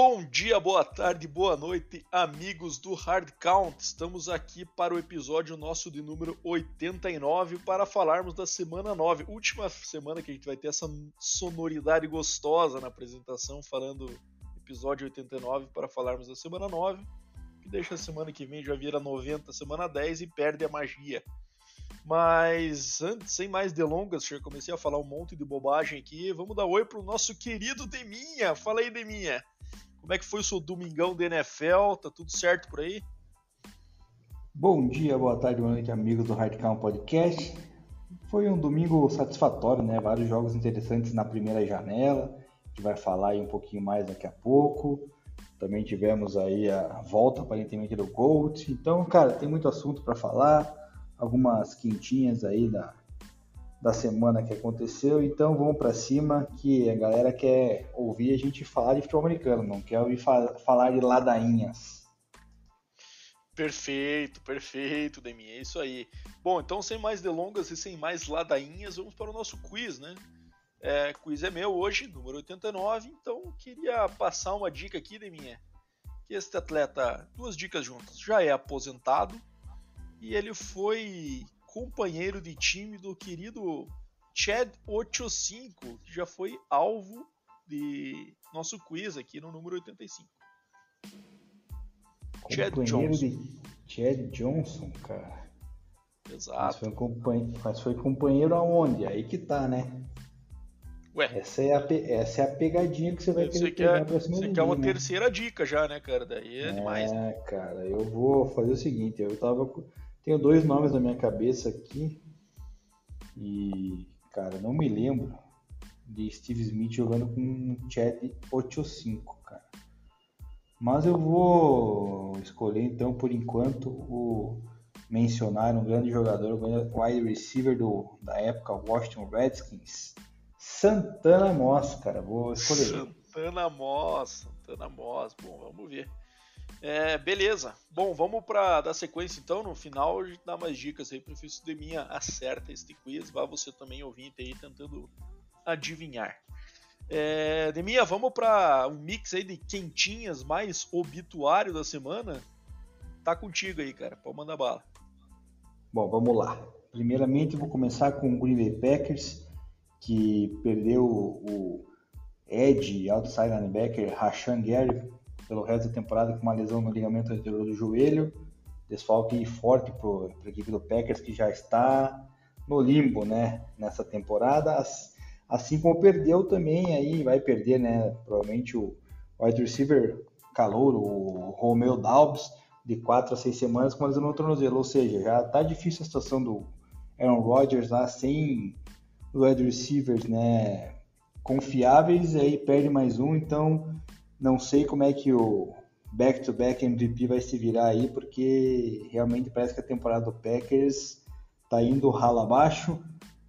Bom dia, boa tarde, boa noite, amigos do Hard Count. Estamos aqui para o episódio nosso de número 89 para falarmos da semana 9, última semana que a gente vai ter essa sonoridade gostosa na apresentação, falando episódio 89 para falarmos da semana 9, que deixa a semana que vem já vira 90, semana 10 e perde a magia. Mas antes, sem mais delongas, já comecei a falar um monte de bobagem aqui. Vamos dar oi pro nosso querido Deminha. Fala aí, Deminha. Como é que foi o seu domingão de NFL? Tá tudo certo por aí? Bom dia, boa tarde, boa noite, amigos do Hardcount Podcast. Foi um domingo satisfatório, né? Vários jogos interessantes na primeira janela. A gente vai falar aí um pouquinho mais daqui a pouco. Também tivemos aí a volta aparentemente do Gold. Então, cara, tem muito assunto para falar. Algumas quentinhas aí da, da semana que aconteceu. Então vamos para cima que a galera quer ouvir a gente falar de futebol americano, não quer ouvir fa falar de ladainhas. Perfeito, perfeito, Demi, é isso aí. Bom, então sem mais delongas e sem mais ladainhas, vamos para o nosso quiz, né? É, quiz é meu hoje, número 89, então queria passar uma dica aqui, Deminha, que este atleta, duas dicas juntas, já é aposentado e ele foi companheiro de time do querido Chad 85, que já foi alvo de nosso quiz aqui no número 85. Chad Johnson. de Chad Johnson, cara. Exato. Mas foi, companheiro, mas foi companheiro aonde? Aí que tá, né? Ué. Essa é, a, essa é a pegadinha que você vai querer pegar pra cima Você quer uma né? terceira dica já, né, cara? Daí é, é demais. É, cara, eu vou fazer o seguinte, eu tava tenho dois nomes na minha cabeça aqui. E, cara, não me lembro de Steve Smith jogando com Chad 85, cara. Mas eu vou escolher então por enquanto o mencionar um grande jogador, um wide receiver do, da época Washington Redskins, Santana Moss, cara. Vou escolher. Santana Moss, Santana Moss. Bom, vamos ver. É, beleza. Bom, vamos para dar sequência então. No final a gente dá mais dicas aí o de minha acerta este quiz. Vá você também ouvinte aí tentando adivinhar. É, Deminha, vamos para um mix aí de quentinhas mais obituário da semana. Tá contigo aí, cara. Pode mandar bala. Bom, vamos lá. Primeiramente, vou começar com o Green Bay Packers, que perdeu o Ed, outside linebacker, Rashan Gary, pelo resto da temporada com uma lesão no ligamento anterior do joelho. Desfalque forte para a equipe do Packers, que já está no limbo né, nessa temporada. Assim como perdeu também, aí vai perder né, provavelmente o wide receiver calouro, o Romeo Dalbs, de 4 a 6 semanas com uma lesão no tornozelo. Ou seja, já está difícil a situação do Aaron Rodgers lá sem wide receivers né, confiáveis, aí perde mais um, então não sei como é que o back-to-back MVP vai se virar aí, porque realmente parece que a temporada do Packers tá indo rala abaixo.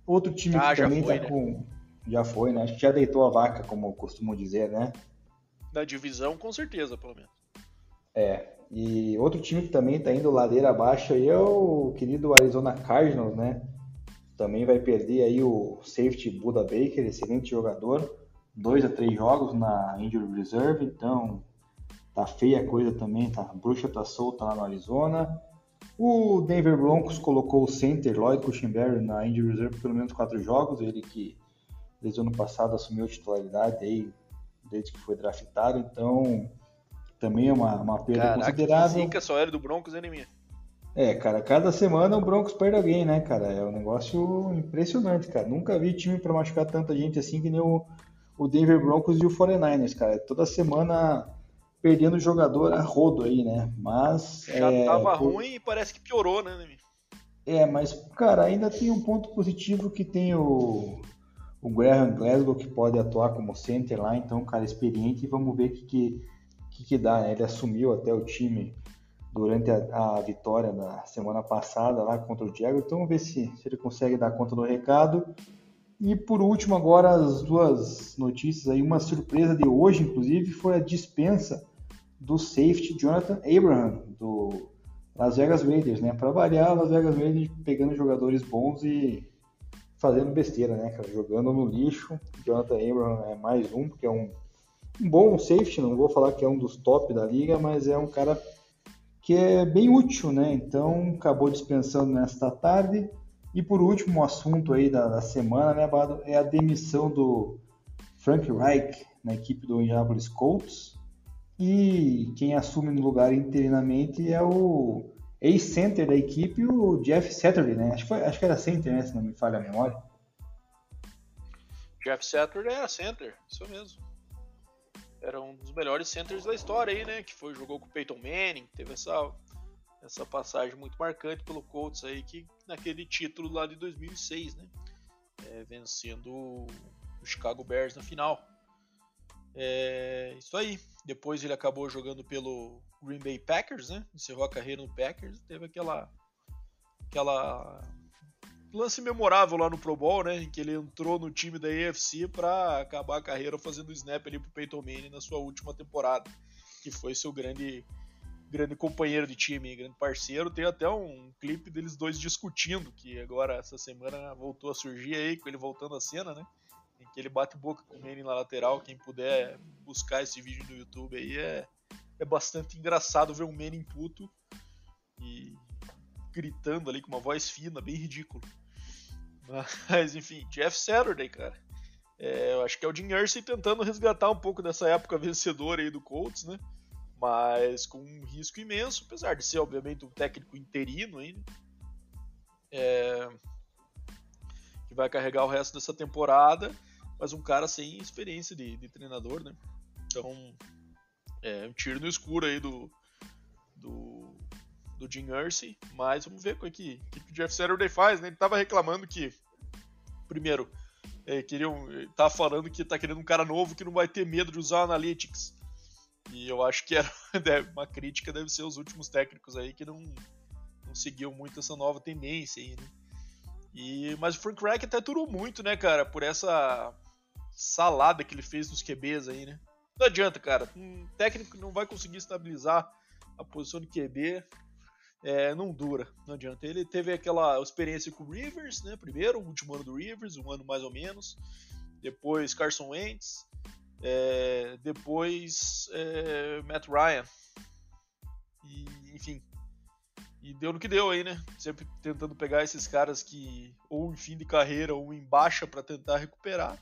Outro time ah, que também foi, tá né? com. Já foi, né? Acho que já deitou a vaca, como costumam dizer, né? Da divisão, com certeza, pelo menos. É. E outro time que também tá indo ladeira abaixo aí é o querido Arizona Cardinals, né? Também vai perder aí o safety Buda Baker, excelente jogador dois a três jogos na injury reserve, então tá feia a coisa também, tá, a bruxa tá solta lá no Arizona. O Denver Broncos colocou o center Lloyd Cushenberry na injury reserve por pelo menos quatro jogos, ele que desde o ano passado assumiu a titularidade aí desde que foi draftado, então também é uma, uma perda Caraca, considerável. Zica só era do Broncos, hein, minha? É, cara, cada semana o Broncos perde alguém, né, cara? É um negócio impressionante, cara. Nunca vi time para machucar tanta gente assim que nem o, o Denver Broncos e o 49ers, cara. Toda semana perdendo jogador a rodo aí, né? Mas. Já é, tava por... ruim e parece que piorou, né, Nemi? É, mas, cara, ainda tem um ponto positivo que tem o, o Graham Glasgow que pode atuar como center lá, então, cara, experiente, e vamos ver o que, que, que, que dá, né? Ele assumiu até o time durante a, a, vitória da semana passada lá contra o Diego, então vamos ver se, se ele consegue dar conta do recado. E por último, agora as duas notícias aí, uma surpresa de hoje, inclusive, foi a dispensa do safety Jonathan Abraham, do Las Vegas Raiders, né? Para variar, Las Vegas Raiders pegando jogadores bons e fazendo besteira, né? Jogando no lixo. Jonathan Abraham é mais um, porque é um um bom safety, não vou falar que é um dos top da liga, mas é um cara que é bem útil, né? Então acabou dispensando nesta tarde. E por último, o assunto aí da, da semana, né, Bado, é a demissão do Frank Reich na equipe do Indianapolis Colts. E quem assume no lugar interinamente é o ex-center da equipe, o Jeff Saturday, né? Acho que, foi, acho que era center, né? Se não me falha a memória. Jeff Saturday era center, isso mesmo. Era um dos melhores centers da história aí, né? Que foi, jogou com o Peyton Manning, teve essa, essa passagem muito marcante pelo Colts aí, que naquele título lá de 2006, né? É, vencendo o Chicago Bears na final. É, isso aí. Depois ele acabou jogando pelo Green Bay Packers, né? Encerrou a carreira no Packers, teve aquela aquela lance memorável lá no Pro Bowl, né? Em que ele entrou no time da AFC para acabar a carreira fazendo snap ali pro Peyton Manning na sua última temporada, que foi seu grande grande companheiro de time, grande parceiro. Tem até um clipe deles dois discutindo, que agora essa semana voltou a surgir aí, com ele voltando à cena, né? Em que ele bate boca com o na lateral. Quem puder buscar esse vídeo no YouTube aí é, é bastante engraçado ver um Manning puto e gritando ali com uma voz fina, bem ridículo. Mas enfim, Jeff Saturday, cara. É, eu acho que é o Jim Irsay tentando resgatar um pouco dessa época vencedora aí do Colts, né? Mas com um risco imenso, apesar de ser, obviamente, um técnico interino ainda. É, que vai carregar o resto dessa temporada, mas um cara sem experiência de, de treinador, né? Então, é um tiro no escuro aí do, do, do Jim Irsay, mas vamos ver o é que, que, o Jeff Saturday faz, né? Ele tava reclamando que, primeiro, é, queriam, tá falando que tá querendo um cara novo que não vai ter medo de usar Analytics. E eu acho que era uma crítica deve ser os últimos técnicos aí que não, não seguiam muito essa nova tendência aí, né? E, mas o Frank Reich até aturou muito, né, cara, por essa salada que ele fez nos QBs aí, né? Não adianta, cara. Um técnico não vai conseguir estabilizar a posição de QB. É, não dura, não adianta. Ele teve aquela experiência com o Rivers, né? Primeiro, o último ano do Rivers, um ano mais ou menos. Depois Carson Wentz. É, depois é, Matt Ryan. E, enfim. E deu no que deu aí, né? Sempre tentando pegar esses caras que ou em fim de carreira ou em baixa para tentar recuperar.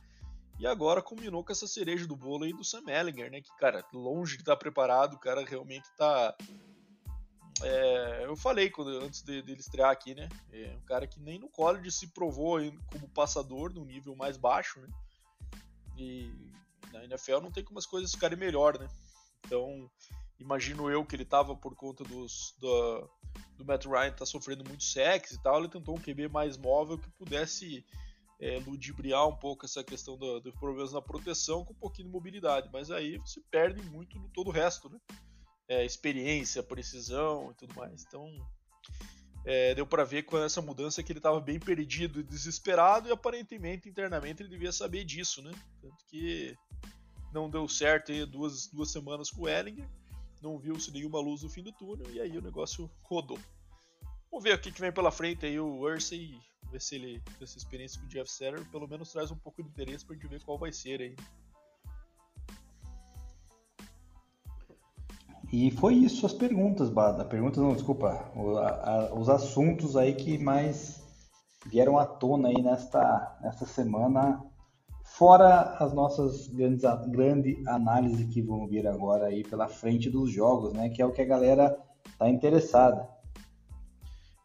E agora combinou com essa cereja do bolo aí do Sam Ellinger, né? Que, cara, longe de estar tá preparado, o cara realmente tá. É, eu falei quando, antes dele de, de estrear aqui, né? É um cara que nem no college se provou como passador no nível mais baixo, né? E na NFL não tem como as coisas ficarem melhor, né? Então, imagino eu que ele tava por conta dos, do, do Matt Ryan tá sofrendo muito sexo e tal, ele tentou um QB mais móvel que pudesse é, ludibriar um pouco essa questão dos do problemas na proteção com um pouquinho de mobilidade, mas aí você perde muito no todo o resto, né? É, experiência, precisão e tudo mais. Então, é, deu para ver com essa mudança que ele estava bem perdido e desesperado e aparentemente internamente ele devia saber disso, né? Tanto que não deu certo aí duas, duas semanas com o Ellinger, não viu-se nenhuma luz no fim do túnel e aí o negócio rodou. Vamos ver o que, vem pela frente aí o Ursay, ver se ele, essa experiência com o Jeff Setter, pelo menos traz um pouco de interesse pra gente ver qual vai ser aí. E foi isso as perguntas, Bada. Perguntas não, desculpa. O, a, os assuntos aí que mais vieram à tona aí nesta, nesta semana Fora as nossas grandes grande análise que vão vir agora aí pela frente dos jogos, né? Que é o que a galera tá interessada.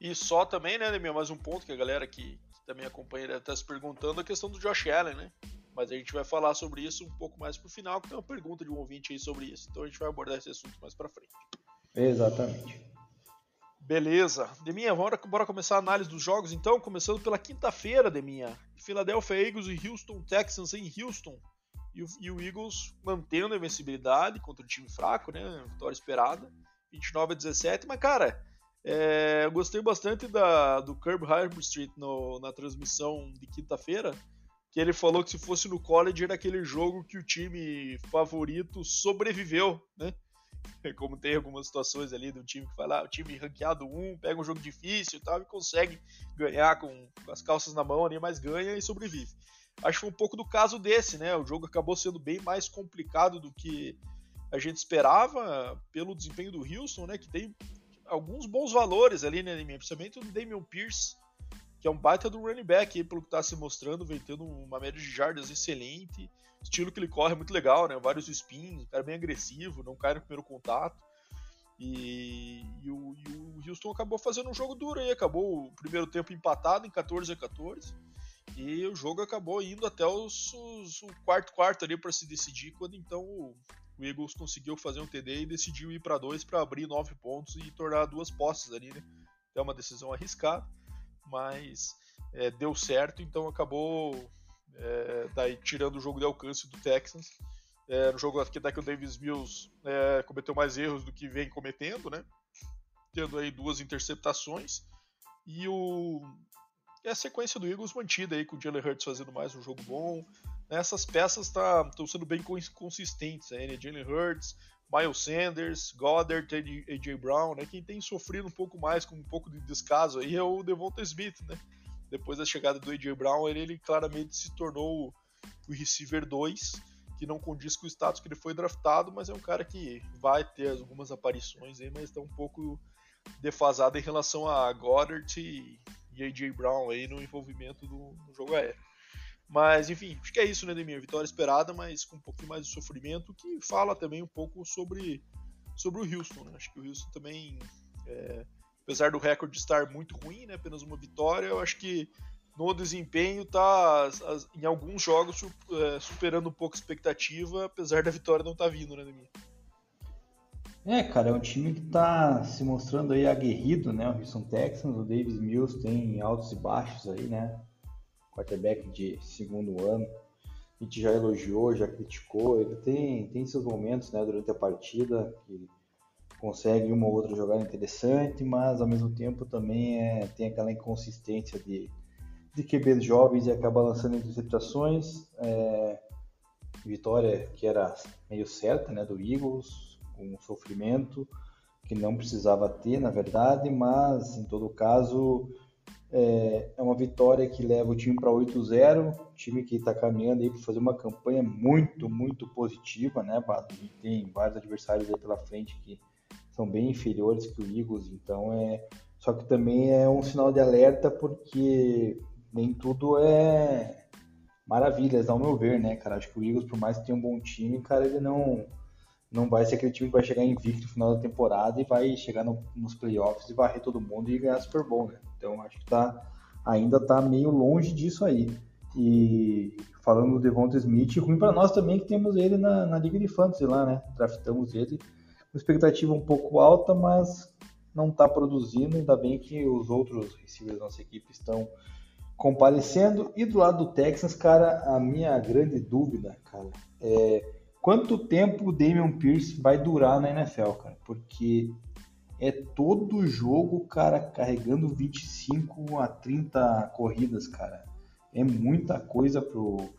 E só também, né, Demir, mais um ponto que a galera que, que também acompanha deve estar se perguntando, a questão do Josh Allen, né? Mas a gente vai falar sobre isso um pouco mais pro final, que tem uma pergunta de um ouvinte aí sobre isso. Então a gente vai abordar esse assunto mais pra frente. Exatamente. Beleza. Deminha, bora, bora começar a análise dos jogos então, começando pela quinta-feira, Deminha. Philadelphia Eagles e Houston Texans em Houston. E o, e o, Eagles mantendo a invencibilidade contra o time fraco, né? Vitória esperada. 29 a 17. Mas, cara, é, eu gostei bastante da, do Kirby Street no, na transmissão de quinta-feira. Que ele falou que se fosse no college era aquele jogo que o time favorito sobreviveu, né? Como tem algumas situações ali do time que vai lá, o time ranqueado 1, pega um jogo difícil e tal, e consegue ganhar com, as calças na mão ali, mas ganha e sobrevive. Acho que foi um pouco do caso desse, né? O jogo acabou sendo bem mais complicado do que a gente esperava pelo desempenho do Houston, né? Que tem alguns bons valores ali, né, principalmente o Damian Pierce, que é um baita do running back, pelo que está se mostrando, vem tendo uma média de jardas excelente, estilo que ele corre é muito legal, né, vários spins, um cara bem agressivo, não cai no primeiro contato, e, e, o, e, o, Houston acabou fazendo um jogo duro aí, acabou o primeiro tempo empatado em 14 a 14, e o jogo acabou indo até os, os, o quarto quarto ali para se decidir, quando então o, o Eagles conseguiu fazer um TD e decidiu ir para dois para abrir nove pontos e tornar duas posses ali, né? É uma decisão arriscada mas é, deu certo, então acabou é, daí tirando o jogo de alcance do Texans. É, no jogo aqui daqui o Davis Mills é, cometeu mais erros do que vem cometendo, né? Tendo aí duas interceptações e o e a sequência do Eagles mantida aí com o Jalen Hurts fazendo mais um jogo bom. Essas peças estão tá, sendo bem consistentes, né? Jalen Hurts, Miles Sanders, Goddard, AJ Brown, né? Quem tem sofrido um pouco mais com um pouco de descaso aí é o Devonta Smith, né? Depois da chegada do AJ Brown, ele, ele claramente se tornou o receiver 2, que não condiz com o status que ele foi draftado, mas é um cara que vai ter algumas aparições aí, mas está um pouco defasado em relação a Goddard e, AJ Brown aí no envolvimento do, jogo aéreo. Mas, enfim, acho que é isso, né, Demir? Vitória esperada, mas com um pouquinho mais de sofrimento, que fala também um pouco sobre, sobre o Houston, né? Acho que o Houston também, é, apesar do recorde estar muito ruim, né, apenas uma vitória, eu acho que no desempenho tá, em alguns jogos, é, superando um pouco a expectativa, apesar da vitória não estar tá vindo, né, Demir? É, cara, é um time que está se mostrando aí aguerrido, né? O Houston Texans, o Davis Mills tem altos e baixos aí, né? quarterback de segundo ano. A gente já elogiou, já criticou. Ele tem, tem seus momentos né, durante a partida que consegue uma ou outra jogada interessante, mas ao mesmo tempo também é, tem aquela inconsistência de, de QBs jovens e acaba lançando interceptações. É, vitória que era meio certa né, do Eagles, com um sofrimento que não precisava ter, na verdade, mas em todo caso é, é uma vitória que leva o time para 8-0, time que está caminhando aí para fazer uma campanha muito, muito positiva, né, Bato? Tem vários adversários aí pela frente que são bem inferiores que o Eagles, então é. Só que também é um sinal de alerta porque nem tudo é maravilhas, ao meu ver, né, cara? Acho que o Eagles, por mais que tenha um bom time, cara, ele não não vai ser aquele time que vai chegar invicto no final da temporada e vai chegar no, nos playoffs e varrer todo mundo e ganhar Super Bowl, né? Então acho que tá, ainda está meio longe disso aí. E falando do Devonta Smith, ruim para nós também que temos ele na, na Liga de Fantasy lá, né? Draftamos ele com expectativa um pouco alta, mas não está produzindo. Ainda bem que os outros receivers da nossa equipe estão comparecendo. E do lado do Texas, cara, a minha grande dúvida, cara, é quanto tempo o Damian Pierce vai durar na NFL, cara? Porque é todo jogo, cara, carregando 25 a 30 corridas, cara. É muita coisa pro,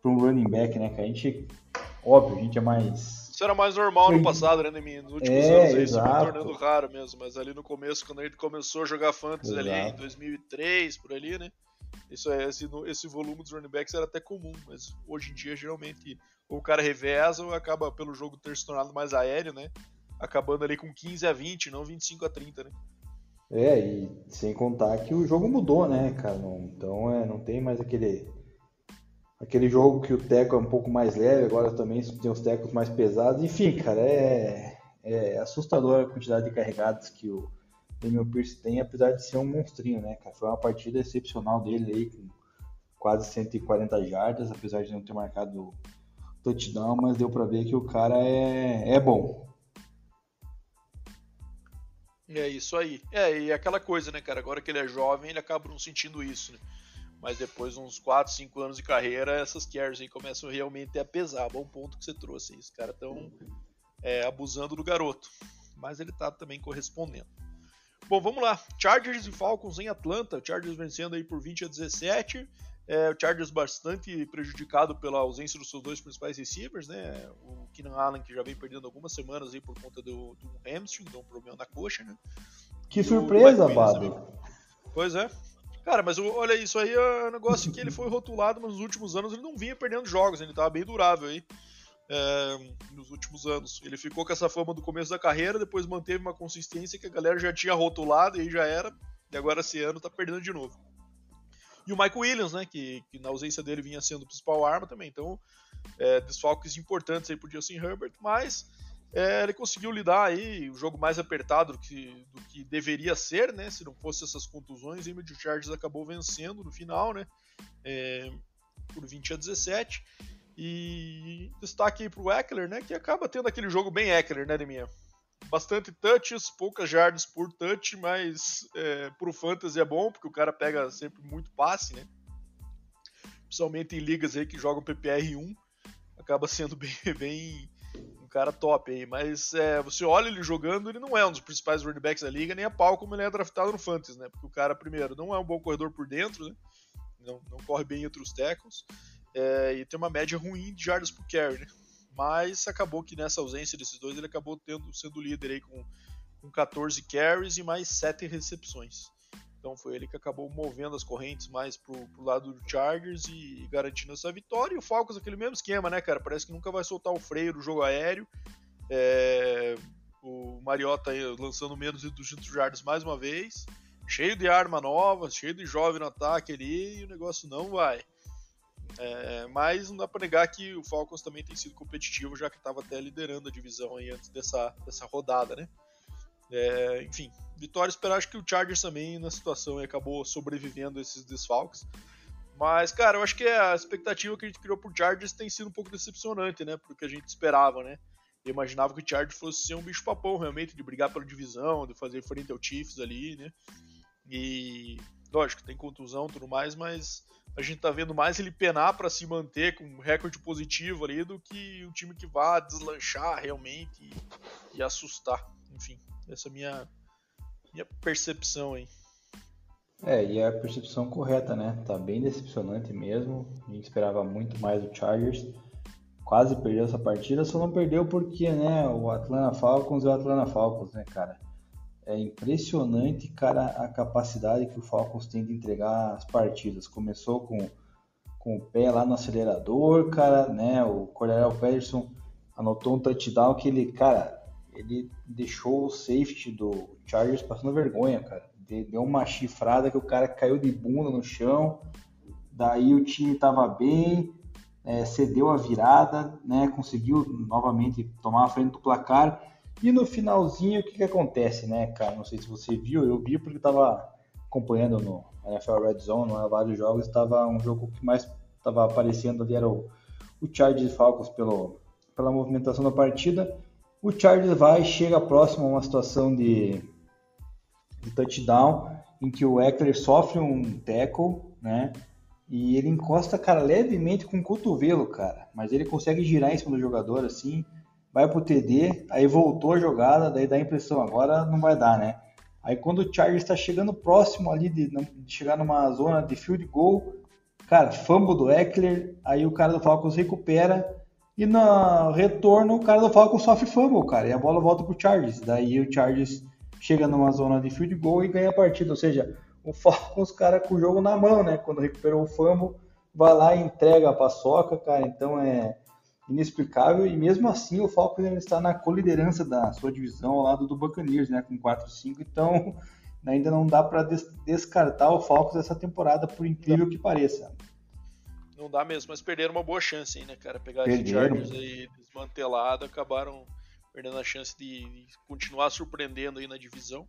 pro running back, né, cara? A gente, óbvio, a gente é mais. Isso era mais normal no passado, né, Nemi? Nos últimos é, anos aí isso foi tornando raro mesmo, mas ali no começo, quando a gente começou a jogar fantasy exato. ali em 2003, por ali, né? Isso é, esse, esse volume dos running backs era até comum, mas hoje em dia, geralmente, o cara reveza ou acaba pelo jogo ter se tornado mais aéreo, né? acabando ali com 15 a 20, não 25 a 30, né? É, e sem contar que o jogo mudou, né, cara? Não, então é, não tem mais aquele aquele jogo que o teco é um pouco mais leve, agora também tem os tecos mais pesados. Enfim, cara, é, é assustador a quantidade de carregados que o Daniel Pierce tem, apesar de ser um monstrinho, né, cara? Foi uma partida excepcional dele aí, com quase 140 jardas, apesar de não ter marcado touchdown, mas deu para ver que o cara é, é bom. É isso aí. É, e aquela coisa, né, cara? Agora que ele é jovem, ele acaba não sentindo isso, né? Mas depois de uns 4, 5 anos de carreira, essas carries aí começam realmente a pesar. Bom ponto que você trouxe. Os caras estão é, abusando do garoto. Mas ele tá também correspondendo. Bom, vamos lá. Chargers e Falcons em Atlanta. Chargers vencendo aí por 20 a 17. É, o Chargers bastante prejudicado pela ausência dos seus dois principais receivers, né? O Keenan Allen, que já vem perdendo algumas semanas aí por conta do, do hamstring, deu um problema na coxa, né? Que surpresa, Babi. Pois é. Cara, mas olha, isso aí é um negócio que ele foi rotulado nos últimos anos, ele não vinha perdendo jogos, ele tava bem durável aí. É, nos últimos anos. Ele ficou com essa fama do começo da carreira, depois manteve uma consistência que a galera já tinha rotulado e já era, e agora esse ano tá perdendo de novo. E o Michael Williams, né, que, que na ausência dele vinha sendo o principal arma também, então é, desfalques importantes aí pro Justin Herbert, mas é, ele conseguiu lidar aí o jogo mais apertado do que, do que deveria ser, né? Se não fosse essas contusões, e o Chargers acabou vencendo no final, né? É, por 20 a 17. E destaque aí pro Eckler, né? Que acaba tendo aquele jogo bem Eckler, né, Deminha? Bastante touches, poucas jardas por touch, mas é, pro fantasy é bom, porque o cara pega sempre muito passe, né? Principalmente em ligas aí que jogam PPR 1, acaba sendo bem, bem cara top aí, mas é, você olha ele jogando, ele não é um dos principais running backs da liga, nem a pau como ele é draftado no Fantasy, né? Porque o cara, primeiro, não é um bom corredor por dentro, né? Não, não corre bem entre os tackles, é, e tem uma média ruim de jardas por carry, né? Mas acabou que nessa ausência desses dois, ele acabou tendo, sendo líder aí com, com 14 carries e mais 7 recepções. Então foi ele que acabou movendo as correntes mais pro, pro lado do Chargers e, e, garantindo essa vitória. E o Falcons, aquele mesmo esquema, né, cara? Parece que nunca vai soltar o freio do jogo aéreo. É, o Mariota lançando menos de 200 jardas mais uma vez. Cheio de arma nova, cheio de jovem no ataque ali, e o negócio não vai. É, mas não dá para negar que o Falcons também tem sido competitivo, já que estava até liderando a divisão aí antes dessa, dessa rodada, né? É, enfim, vitória esperar acho que o Chargers também na situação acabou sobrevivendo a esses desfalques. Mas, cara, eu acho que a expectativa que a gente criou pro Chargers tem sido um pouco decepcionante, né? Porque a gente esperava, né? Eu imaginava que o Chargers fosse ser um bicho papão, realmente, de brigar pela divisão, de fazer frente ao Chiefs ali, né? E, lógico, tem contusão e tudo mais, mas a gente tá vendo mais ele penar para se manter com um recorde positivo ali do que um time que vá deslanchar realmente e, e assustar. Enfim, essa é a minha, minha percepção aí. É, e a percepção correta, né? Tá bem decepcionante mesmo. A gente esperava muito mais do Chargers. Quase perdeu essa partida, só não perdeu porque, né, o Atlanta Falcons é o Atlanta Falcons, né, cara? É impressionante, cara, a capacidade que o Falcons tem de entregar as partidas. Começou com, com o pé lá no acelerador, cara, né? O Cordell Patterson anotou um touchdown que ele, cara, ele deixou o safety do Chargers passando vergonha, cara. Deu uma chifrada que o cara caiu de bunda no chão. Daí o time estava bem, é, cedeu a virada, né? Conseguiu novamente tomar a frente do placar. E no finalzinho, o que, que acontece, né, cara? Não sei se você viu, eu vi porque estava acompanhando no NFL Red Zone, no vários jogos, estava um jogo que mais estava aparecendo ali era o, o Chargers Falcons pelo, pela movimentação da partida. O Chargers vai chega próximo a uma situação de, de touchdown em que o Eckler sofre um tackle, né? E ele encosta, cara, levemente com o cotovelo, cara. Mas ele consegue girar em cima do jogador assim, vai pro TD, aí voltou a jogada, daí dá a impressão, agora não vai dar, né? Aí quando o Chargers está chegando próximo ali de, de, chegar numa zona de field goal, cara, fumble do Eckler, aí o cara do Falcons recupera e no retorno, o cara do Falcon sofre fumble, cara, e a bola volta pro Chargers. Daí o Chargers chega numa zona de field goal e ganha a partida. Ou seja, o Falcons, cara, com o jogo na mão, né? Quando recuperou o fumble, vai lá e entrega a paçoca, cara. Então é inexplicável. E mesmo assim, o Falcons ainda está na coliderança da sua divisão ao lado do Buccaneers, né? Com 4-5. Então ainda não dá para des descartar o Falcons essa temporada, por incrível que pareça não dá mesmo, mas perderam uma boa chance aí, né, cara? Pegar os Chargers aí desmantelado, acabaram perdendo a chance de, de, continuar surpreendendo aí na divisão.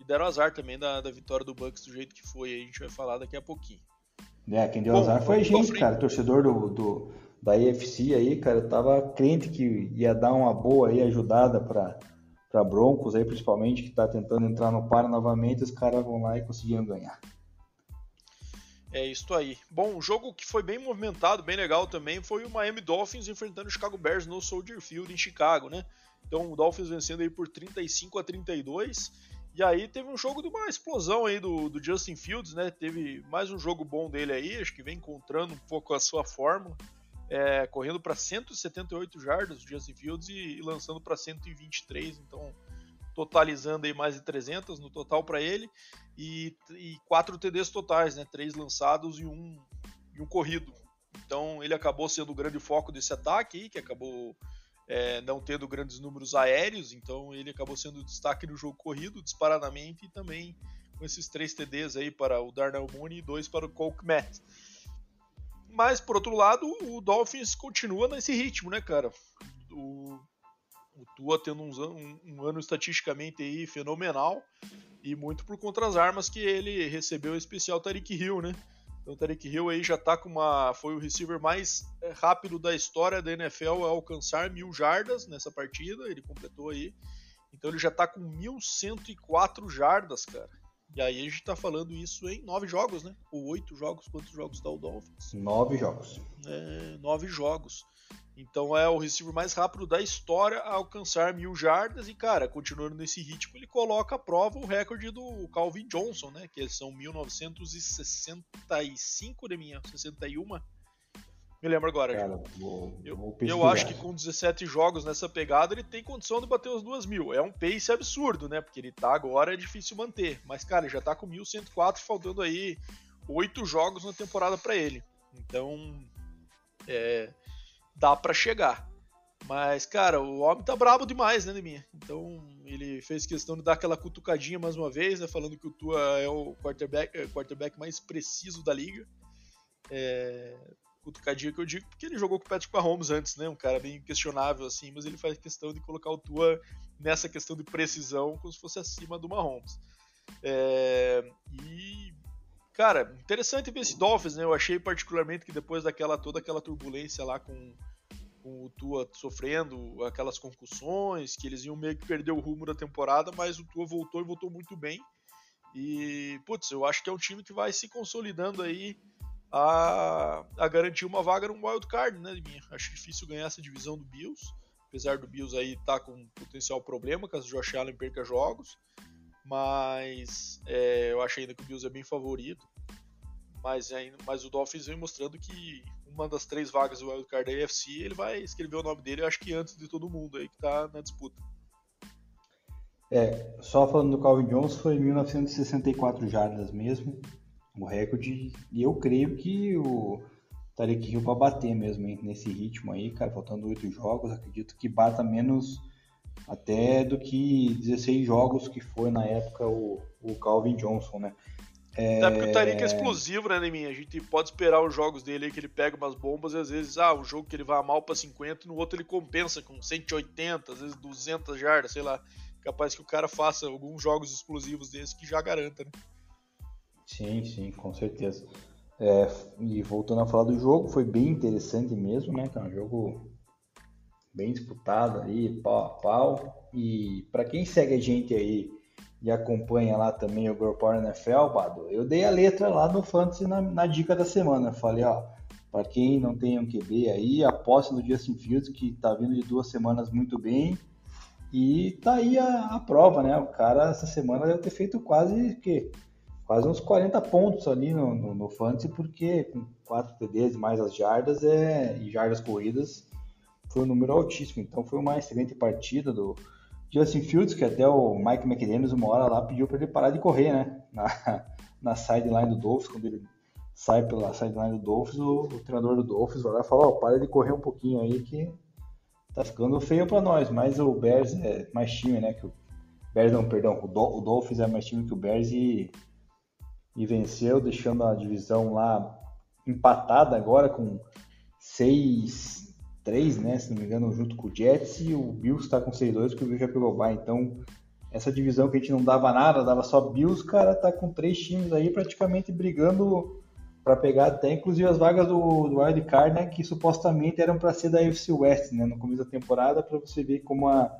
E deram azar também da, da vitória do Bucks do jeito que foi, aí a gente vai falar daqui a pouquinho. É, quem deu Bom, azar foi a gente, cara, torcedor do, do, da EFC aí, cara, eu tava crente que ia dar uma boa aí ajudada para para Broncos aí, principalmente, que tá tentando entrar no par novamente, os caras vão lá e conseguiram ganhar. É isso aí. Bom, um jogo que foi bem movimentado, bem legal também, foi o Miami Dolphins enfrentando o Chicago Bears no Soldier Field em Chicago, né? Então o Dolphins vencendo aí por 35 a 32 E aí teve um jogo de uma explosão aí do, do Justin Fields, né? Teve mais um jogo bom dele aí, acho que vem encontrando um pouco a sua fórmula. É, correndo para 178 jardas o Justin Fields e, e lançando para 123, então totalizando aí mais de 300 no total para ele e, e quatro TDs totais, né? Três lançados e um, e um corrido. Então ele acabou sendo o grande foco desse ataque aí, que acabou é, não tendo grandes números aéreos, então ele acabou sendo destaque do jogo corrido, disparadamente, e também com esses três TDs aí para o Darnell Mooney e dois para o Cole Kmet. Mas, por outro lado, o Dolphins continua nesse ritmo, né, cara? O, o Tua tendo um, um, um ano estatisticamente aí fenomenal, e muito por conta das armas que ele recebeu, em especial Tariq Hill, né? Então o Tarek Hill aí já tá com uma. Foi o receiver mais eh, rápido da história da NFL a alcançar mil jardas nessa partida. Ele completou aí. Então ele já tá com 1.104 jardas, cara. E aí a gente tá falando isso em nove jogos, né? Ou oito jogos. Quantos jogos dá o Dolphins? Nove jogos. É, nove jogos. Então é o receiver mais rápido da história a alcançar mil jardas. E, cara, continuando nesse ritmo, ele coloca à prova o recorde do Calvin Johnson, né? Que são 1965 de minha, 61. Me lembro agora. Cara, vou, eu, vou eu acho que com 17 jogos nessa pegada ele tem condição de bater os duas mil. É um pace absurdo, né? Porque ele tá agora, é difícil manter. Mas, cara, ele já tá com 1104, faltando aí oito jogos na temporada para ele. Então, é, dá para chegar. Mas, cara, o homem tá brabo demais, né, Neminha? Então, ele fez questão de dar aquela cutucadinha mais uma vez, né? Falando que o Tua é o quarterback, é, quarterback mais preciso da liga. É, cutucadinha que eu digo porque ele jogou com o Patrick Mahomes antes, né? Um cara bem questionável, assim, mas ele faz questão de colocar o Tua nessa questão de precisão como se fosse acima do Mahomes. É, e Cara, interessante ver esse Dolphins, né? Eu achei particularmente que depois daquela toda aquela turbulência lá com, com o Tua sofrendo aquelas concussões, que eles iam meio que perder o rumo da temporada, mas o Tua voltou e voltou muito bem. E, putz, eu acho que é um time que vai se consolidando aí a, a garantir uma vaga no wild card, né, minha? Acho difícil ganhar essa divisão do Bills, apesar do Bills aí estar tá com potencial problema, caso o Josh Allen perca jogos mas é, eu acho ainda que o Bills é bem favorito. Mas, ainda, mas o Dolphins vem mostrando que uma das três vagas do wildcard da AFC, ele vai escrever o nome dele, eu acho que antes de todo mundo aí que tá na disputa. É, só falando do Calvin Jones, foi 1964 jardas mesmo, o recorde, e eu creio que o Tarek Hill vai bater mesmo hein, nesse ritmo aí, cara, faltando oito jogos, acredito que bata menos até do que 16 jogos que foi na época o, o Calvin Johnson, né? É... Até porque o Tariq é explosivo, né, Neminha? A gente pode esperar os jogos dele aí que ele pega umas bombas e às vezes, ah, um jogo que ele vai mal para 50 no outro ele compensa com 180, às vezes 200 jardas, sei lá. Capaz que o cara faça alguns jogos explosivos desses que já garanta, né? Sim, sim, com certeza. É, e voltando a falar do jogo, foi bem interessante mesmo, né? Que é um jogo bem disputado aí, pau a pau. E para quem segue a gente aí e acompanha lá também o Girl Power NFL, Bado, eu dei a letra lá no Fantasy na, na dica da semana. Eu falei, ó, para quem não tem um QB aí, aposta no Justin Fields, que tá vindo de duas semanas muito bem. E tá aí a, a prova, né? O cara essa semana deve ter feito quase que quase uns 40 pontos ali no, no, no Fantasy, porque com 4 TDs mais as jardas é, e jardas corridas, foi um número altíssimo. Então foi uma excelente partida do Justin Fields, que até o Mike McDaniels uma hora lá pediu para ele parar de correr, né? Na, na sideline do Dolphins, quando ele sai pela sideline do Dolphins, o, o treinador do Dolphins vai lá e fala, ó, oh, para de correr um pouquinho aí que tá ficando feio para nós, mas o Bears é mais time, né? Que o Bears não, perdão, o, o Dolphins é mais time que o Bears e, e venceu, deixando a divisão lá empatada agora com seis 3, né? Se não me engano, junto com o Jets e o Bills está com 6-2 porque o Bills já pegou o bye. Então, essa divisão que a gente não dava nada, dava só Bills, cara, tá com três times aí praticamente brigando para pegar até inclusive as vagas do, do Wild Card, né? Que supostamente eram para ser da UFC West, né? No começo da temporada, para você ver como a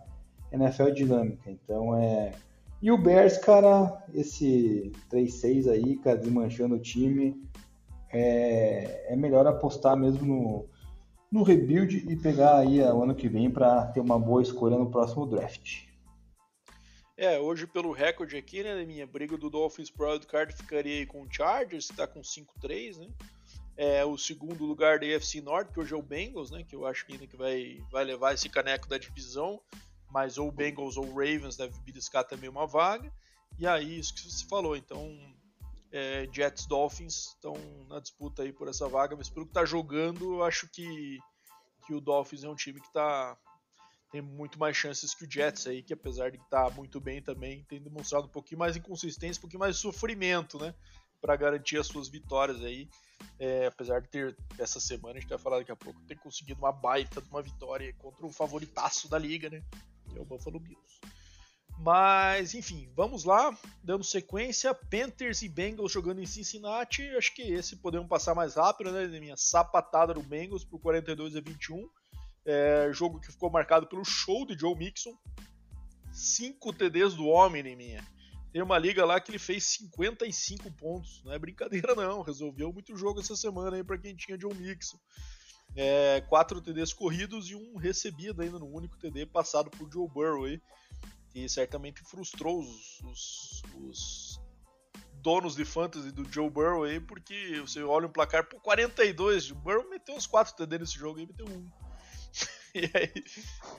NFL é dinâmica. Então, é. E o Bears, cara, esse 3-6 aí, cara, desmanchando o time. É, é melhor apostar mesmo no no rebuild e pegar aí o ano que vem para ter uma boa escolha no próximo draft. É, hoje pelo recorde aqui, né, minha briga do Dolphins Pro Wildcard ficaria aí com o Chargers, que tá com 5-3, né? É, o segundo lugar da AFC Norte, que hoje é o Bengals, né? Que eu acho que ainda que vai, vai levar esse caneco da divisão. Mas ou o Bengals ou o Ravens deve beliscar também uma vaga. E aí, isso que você falou, então é, Jets Dolphins estão na disputa aí por essa vaga, mas pelo que tá jogando, eu acho que, que o Dolphins é um time que tá, tem muito mais chances que o Jets aí, que apesar de estar tá muito bem também, tem demonstrado um pouquinho mais inconsistência, um pouquinho mais sofrimento, né? Para garantir as suas vitórias aí. É, apesar de ter essa semana, a gente vai falar daqui a pouco, ter conseguido uma baita de uma vitória contra o favoritaço da liga, né? Que é o Buffalo Bills. Mas, enfim, vamos lá, dando sequência. Panthers e Bengals jogando em Cincinnati. Acho que esse podemos passar mais rápido, né? Minha sapatada do Bengals por 42 a 21. É, jogo que ficou marcado pelo show de Joe Mixon. 5 TDs do homem, em minha. Tem uma liga lá que ele fez 55 pontos. Não é brincadeira, não. Resolveu muito jogo essa semana aí para quem tinha Joe Mixon. É, quatro TDs corridos e um recebido ainda no único TD passado por Joe Burrow aí que certamente frustrou os, os, os, donos de fantasy do Joe Burrow aí, porque você olha um placar por 42, o Burrow meteu uns 4 TD nesse jogo e meteu um. e, aí,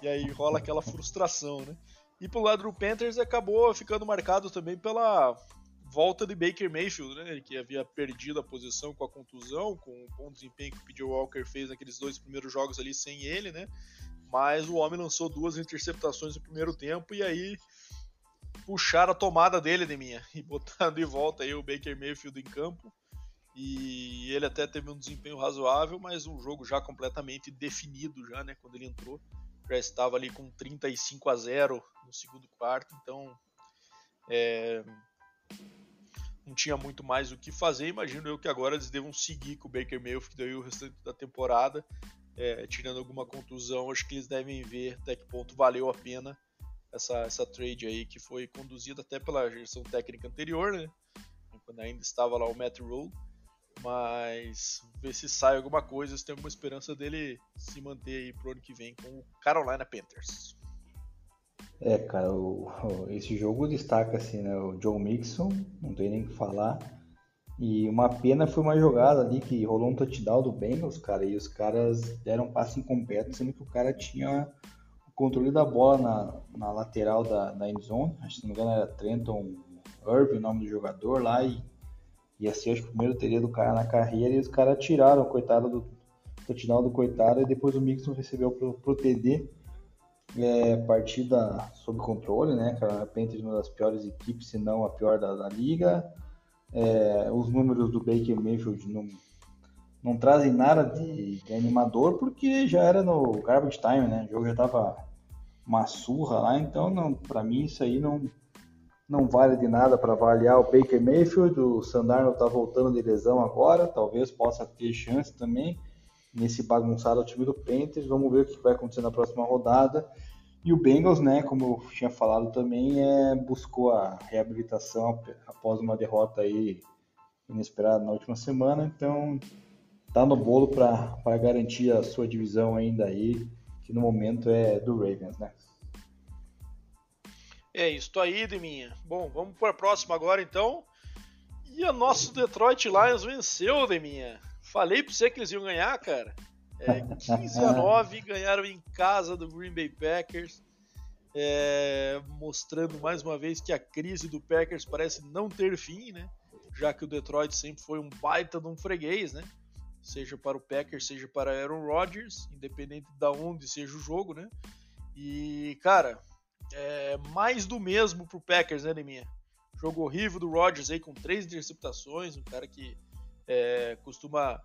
e aí rola aquela frustração, né? E pro lado do Panthers acabou ficando marcado também pela volta de Baker Mayfield, né? Que havia perdido a posição com a contusão, com o bom desempenho que o PJ Walker fez naqueles dois primeiros jogos ali sem ele, né? mas o homem lançou duas interceptações no primeiro tempo e aí puxaram a tomada dele de minha e botaram de volta aí o Baker Mayfield em campo. E ele até teve um desempenho razoável, mas um jogo já completamente definido já, né, quando ele entrou. Já estava ali com 35 a 0 no segundo quarto, então é, não tinha muito mais o que fazer. Imagino eu que agora eles devam seguir com o Baker Mayfield aí o restante da temporada é, tirando alguma contusão, acho que eles devem ver até que ponto valeu a pena essa, essa trade aí, que foi conduzida até pela gestão técnica anterior, né? Quando ainda estava lá o Matt Rule. Mas ver se sai alguma coisa, se tem alguma esperança dele se manter aí pro ano que vem com o Carolina Panthers. É, cara, o, esse jogo destaca assim, né? O Joe Mixon, não tem nem o que falar. E uma pena foi uma jogada ali que rolou um touchdown do Bengals, cara, e os caras deram um passe incompleto, sendo que o cara tinha o controle da bola na, na lateral da, da endzone, acho que se não me engano era Trenton Irving, o nome do jogador lá, e ia ser acho, o primeiro teria do cara na carreira, e os caras tiraram o coitado do touchdown do coitado, e depois o Mixon recebeu pro, pro TD, é, partida sob controle, né, cara, Panthers uma das piores equipes, se não a pior da, da liga, é, os números do Baker Mayfield não, não trazem nada de, de, animador, porque já era no garbage time, né? O jogo já tava uma surra lá, então para mim isso aí não, não vale de nada para avaliar o Baker Mayfield. O Sandarno tá voltando de lesão agora, talvez possa ter chance também nesse bagunçado time do Panthers. Vamos ver o que vai acontecer na próxima rodada. E o Bengals, né, como eu tinha falado também, é, buscou a reabilitação após uma derrota aí inesperada na última semana, então tá no bolo para garantir a sua divisão ainda aí, que no momento é do Ravens, né? É isso aí, Deminha. Bom, vamos para a próxima agora então. E o nosso Detroit Lions venceu, Deminha. Falei para você que eles iam ganhar, cara. É, 15 a 9 ganharam em casa do Green Bay Packers, é, mostrando mais uma vez que a crise do Packers parece não ter fim, né? Já que o Detroit sempre foi um baita de um freguês, né? Seja para o Packers, seja para Aaron Rodgers, independente de onde seja o jogo, né? E, cara, é mais do mesmo pro Packers, né, Neminha? Jogo horrível do Rodgers aí com três interceptações, um cara que é, costuma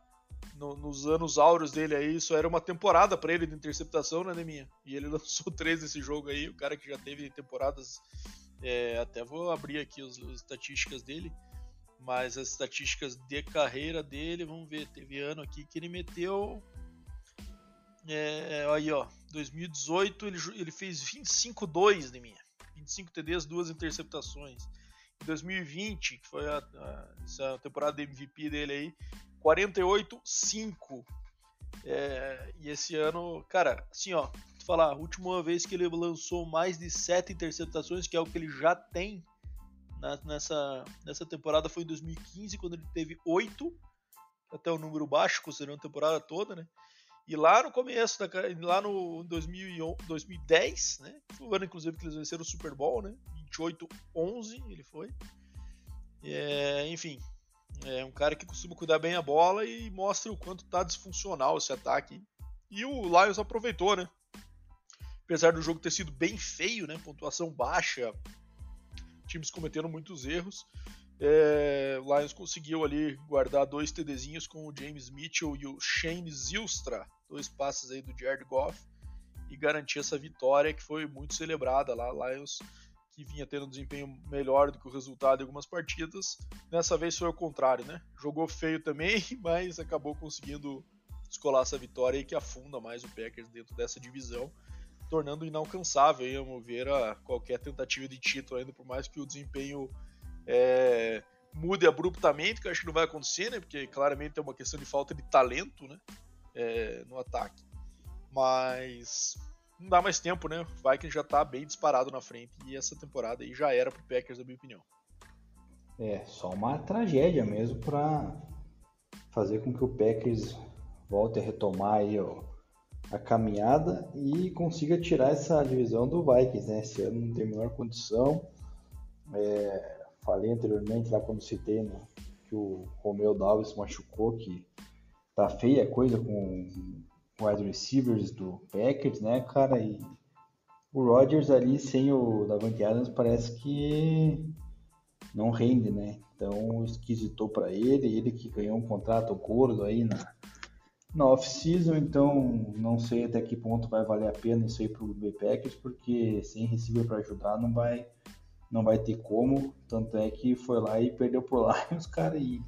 no, nos anos áureos dele aí, isso era uma temporada para ele de interceptação, né, Neminha? E ele lançou três nesse jogo aí, o cara que já teve temporadas. É, até vou abrir aqui as, as estatísticas dele, mas as estatísticas de carreira dele, vamos ver, teve ano aqui que ele meteu. É, aí ó, 2018 ele, ele fez 25-2 de minha, 25 TDs, duas interceptações. Em 2020, que foi a, a, essa temporada de MVP dele aí, 48-5. É, e esse ano, cara, assim, ó, falar, a última vez que ele lançou mais de sete interceptações, que é o que ele já tem na, nessa, nessa temporada, foi em 2015, quando ele teve oito, até o um número baixo, considerando a temporada toda, né? E lá no começo, da, lá no 2010, né? Foi o ano, inclusive, que eles venceram o Super Bowl, né? 28-11 ele foi. É, enfim, é um cara que costuma cuidar bem a bola e mostra o quanto tá disfuncional esse ataque. E o Lions aproveitou, né? Apesar do jogo ter sido bem feio, né? Pontuação baixa, times cometendo muitos erros. É, o Lions conseguiu ali guardar dois TDzinhos com o James Mitchell e o Shane Zilstra, dois passes aí do Jared Goff, e garantir essa vitória que foi muito celebrada lá. Lions que vinha tendo um desempenho melhor do que o resultado em algumas partidas, nessa vez foi o contrário, né? Jogou feio também, mas acabou conseguindo descolar essa vitória e que afunda mais o Packers dentro dessa divisão, tornando inalcançável, aí, a mover, a qualquer tentativa de título, ainda por mais que o desempenho é, mude abruptamente, que eu acho que não vai acontecer, né? Porque claramente é uma questão de falta de talento, né? É, no ataque. Mas não dá mais tempo, né? O Vikings já tá bem disparado na frente e essa temporada aí já era pro Packers, na minha opinião. É, só uma tragédia mesmo para fazer com que o Packers volte a retomar aí, ó, a caminhada e consiga tirar essa divisão do Vikings, né? Esse ano não tem a menor condição. É, falei anteriormente lá quando citei né, que o Romeu Dalves machucou, que tá feia a coisa com wide receivers do Packers, né, cara? E o Rodgers ali sem o Davante Adams parece que não rende, né? Então esquisitou para ele, ele que ganhou um contrato gordo aí na, na off-season, então não sei até que ponto vai valer a pena isso aí pro B Packers, porque sem receiver para ajudar não vai não vai ter como, tanto é que foi lá e perdeu por Lions, cara, e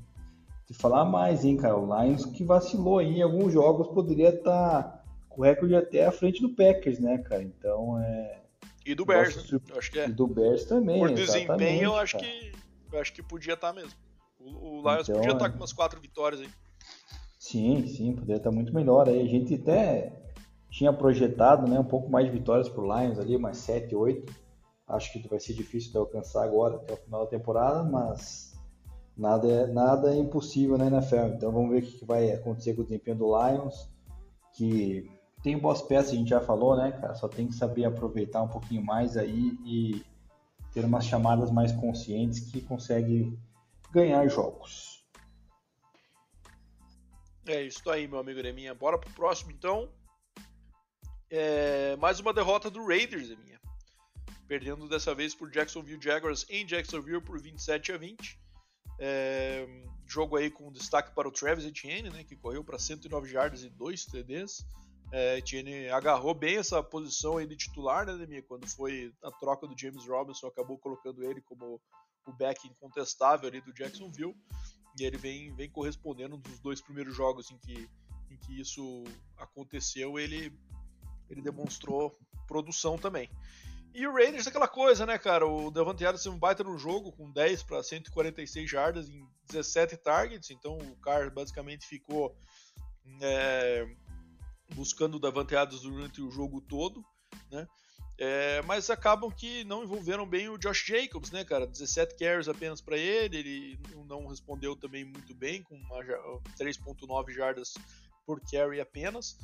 te falar mais, hein, cara, o Lions que vacilou aí em alguns jogos poderia estar tá com o recorde até à frente do Packers, né, cara, então é... E do Bears, né? eu acho que é. E do Bears também, Por desempenho, eu acho, que, eu acho que podia estar tá mesmo. O, o Lions então, podia estar tá com umas quatro vitórias aí. Sim, sim, poderia estar muito melhor aí. A gente até tinha projetado né, um pouco mais de vitórias para o Lions ali, mais 7, 8. Acho que vai ser difícil de alcançar agora até o final da temporada, mas nada é, nada é impossível na NFL. Então vamos ver o que vai acontecer com o desempenho do Lions, que tem boas peças, a gente já falou, né, cara? Só tem que saber aproveitar um pouquinho mais aí e ter umas chamadas mais conscientes que consegue ganhar jogos. É isso aí, meu amigo Neminha. Bora pro próximo, então. É, mais uma derrota do Raiders, Neminha perdendo dessa vez por Jacksonville Jaguars em Jacksonville por 27 a 20. É, jogo aí com destaque para o Travis Etienne, né, que correu para 109 jardas e 2 TDs. É, Etienne agarrou bem essa posição aí de titular, né, Demir? Quando foi a troca do James Robinson, acabou colocando ele como o back incontestável ali do Jacksonville. E ele vem, vem correspondendo nos dois primeiros jogos em que, em que isso aconteceu, ele, ele demonstrou produção também. E o Raiders aquela coisa, né, cara? O Devante Adams um baita no jogo com 10 para 146 jardas em 17 targets, então o Carr basicamente ficou é, buscando o Devante Adams durante o jogo todo, né? É, mas acabam que não envolveram bem o Josh Jacobs, né, cara? 17 carries apenas para ele, ele não respondeu também muito bem, com 3.9 jardas por carry apenas.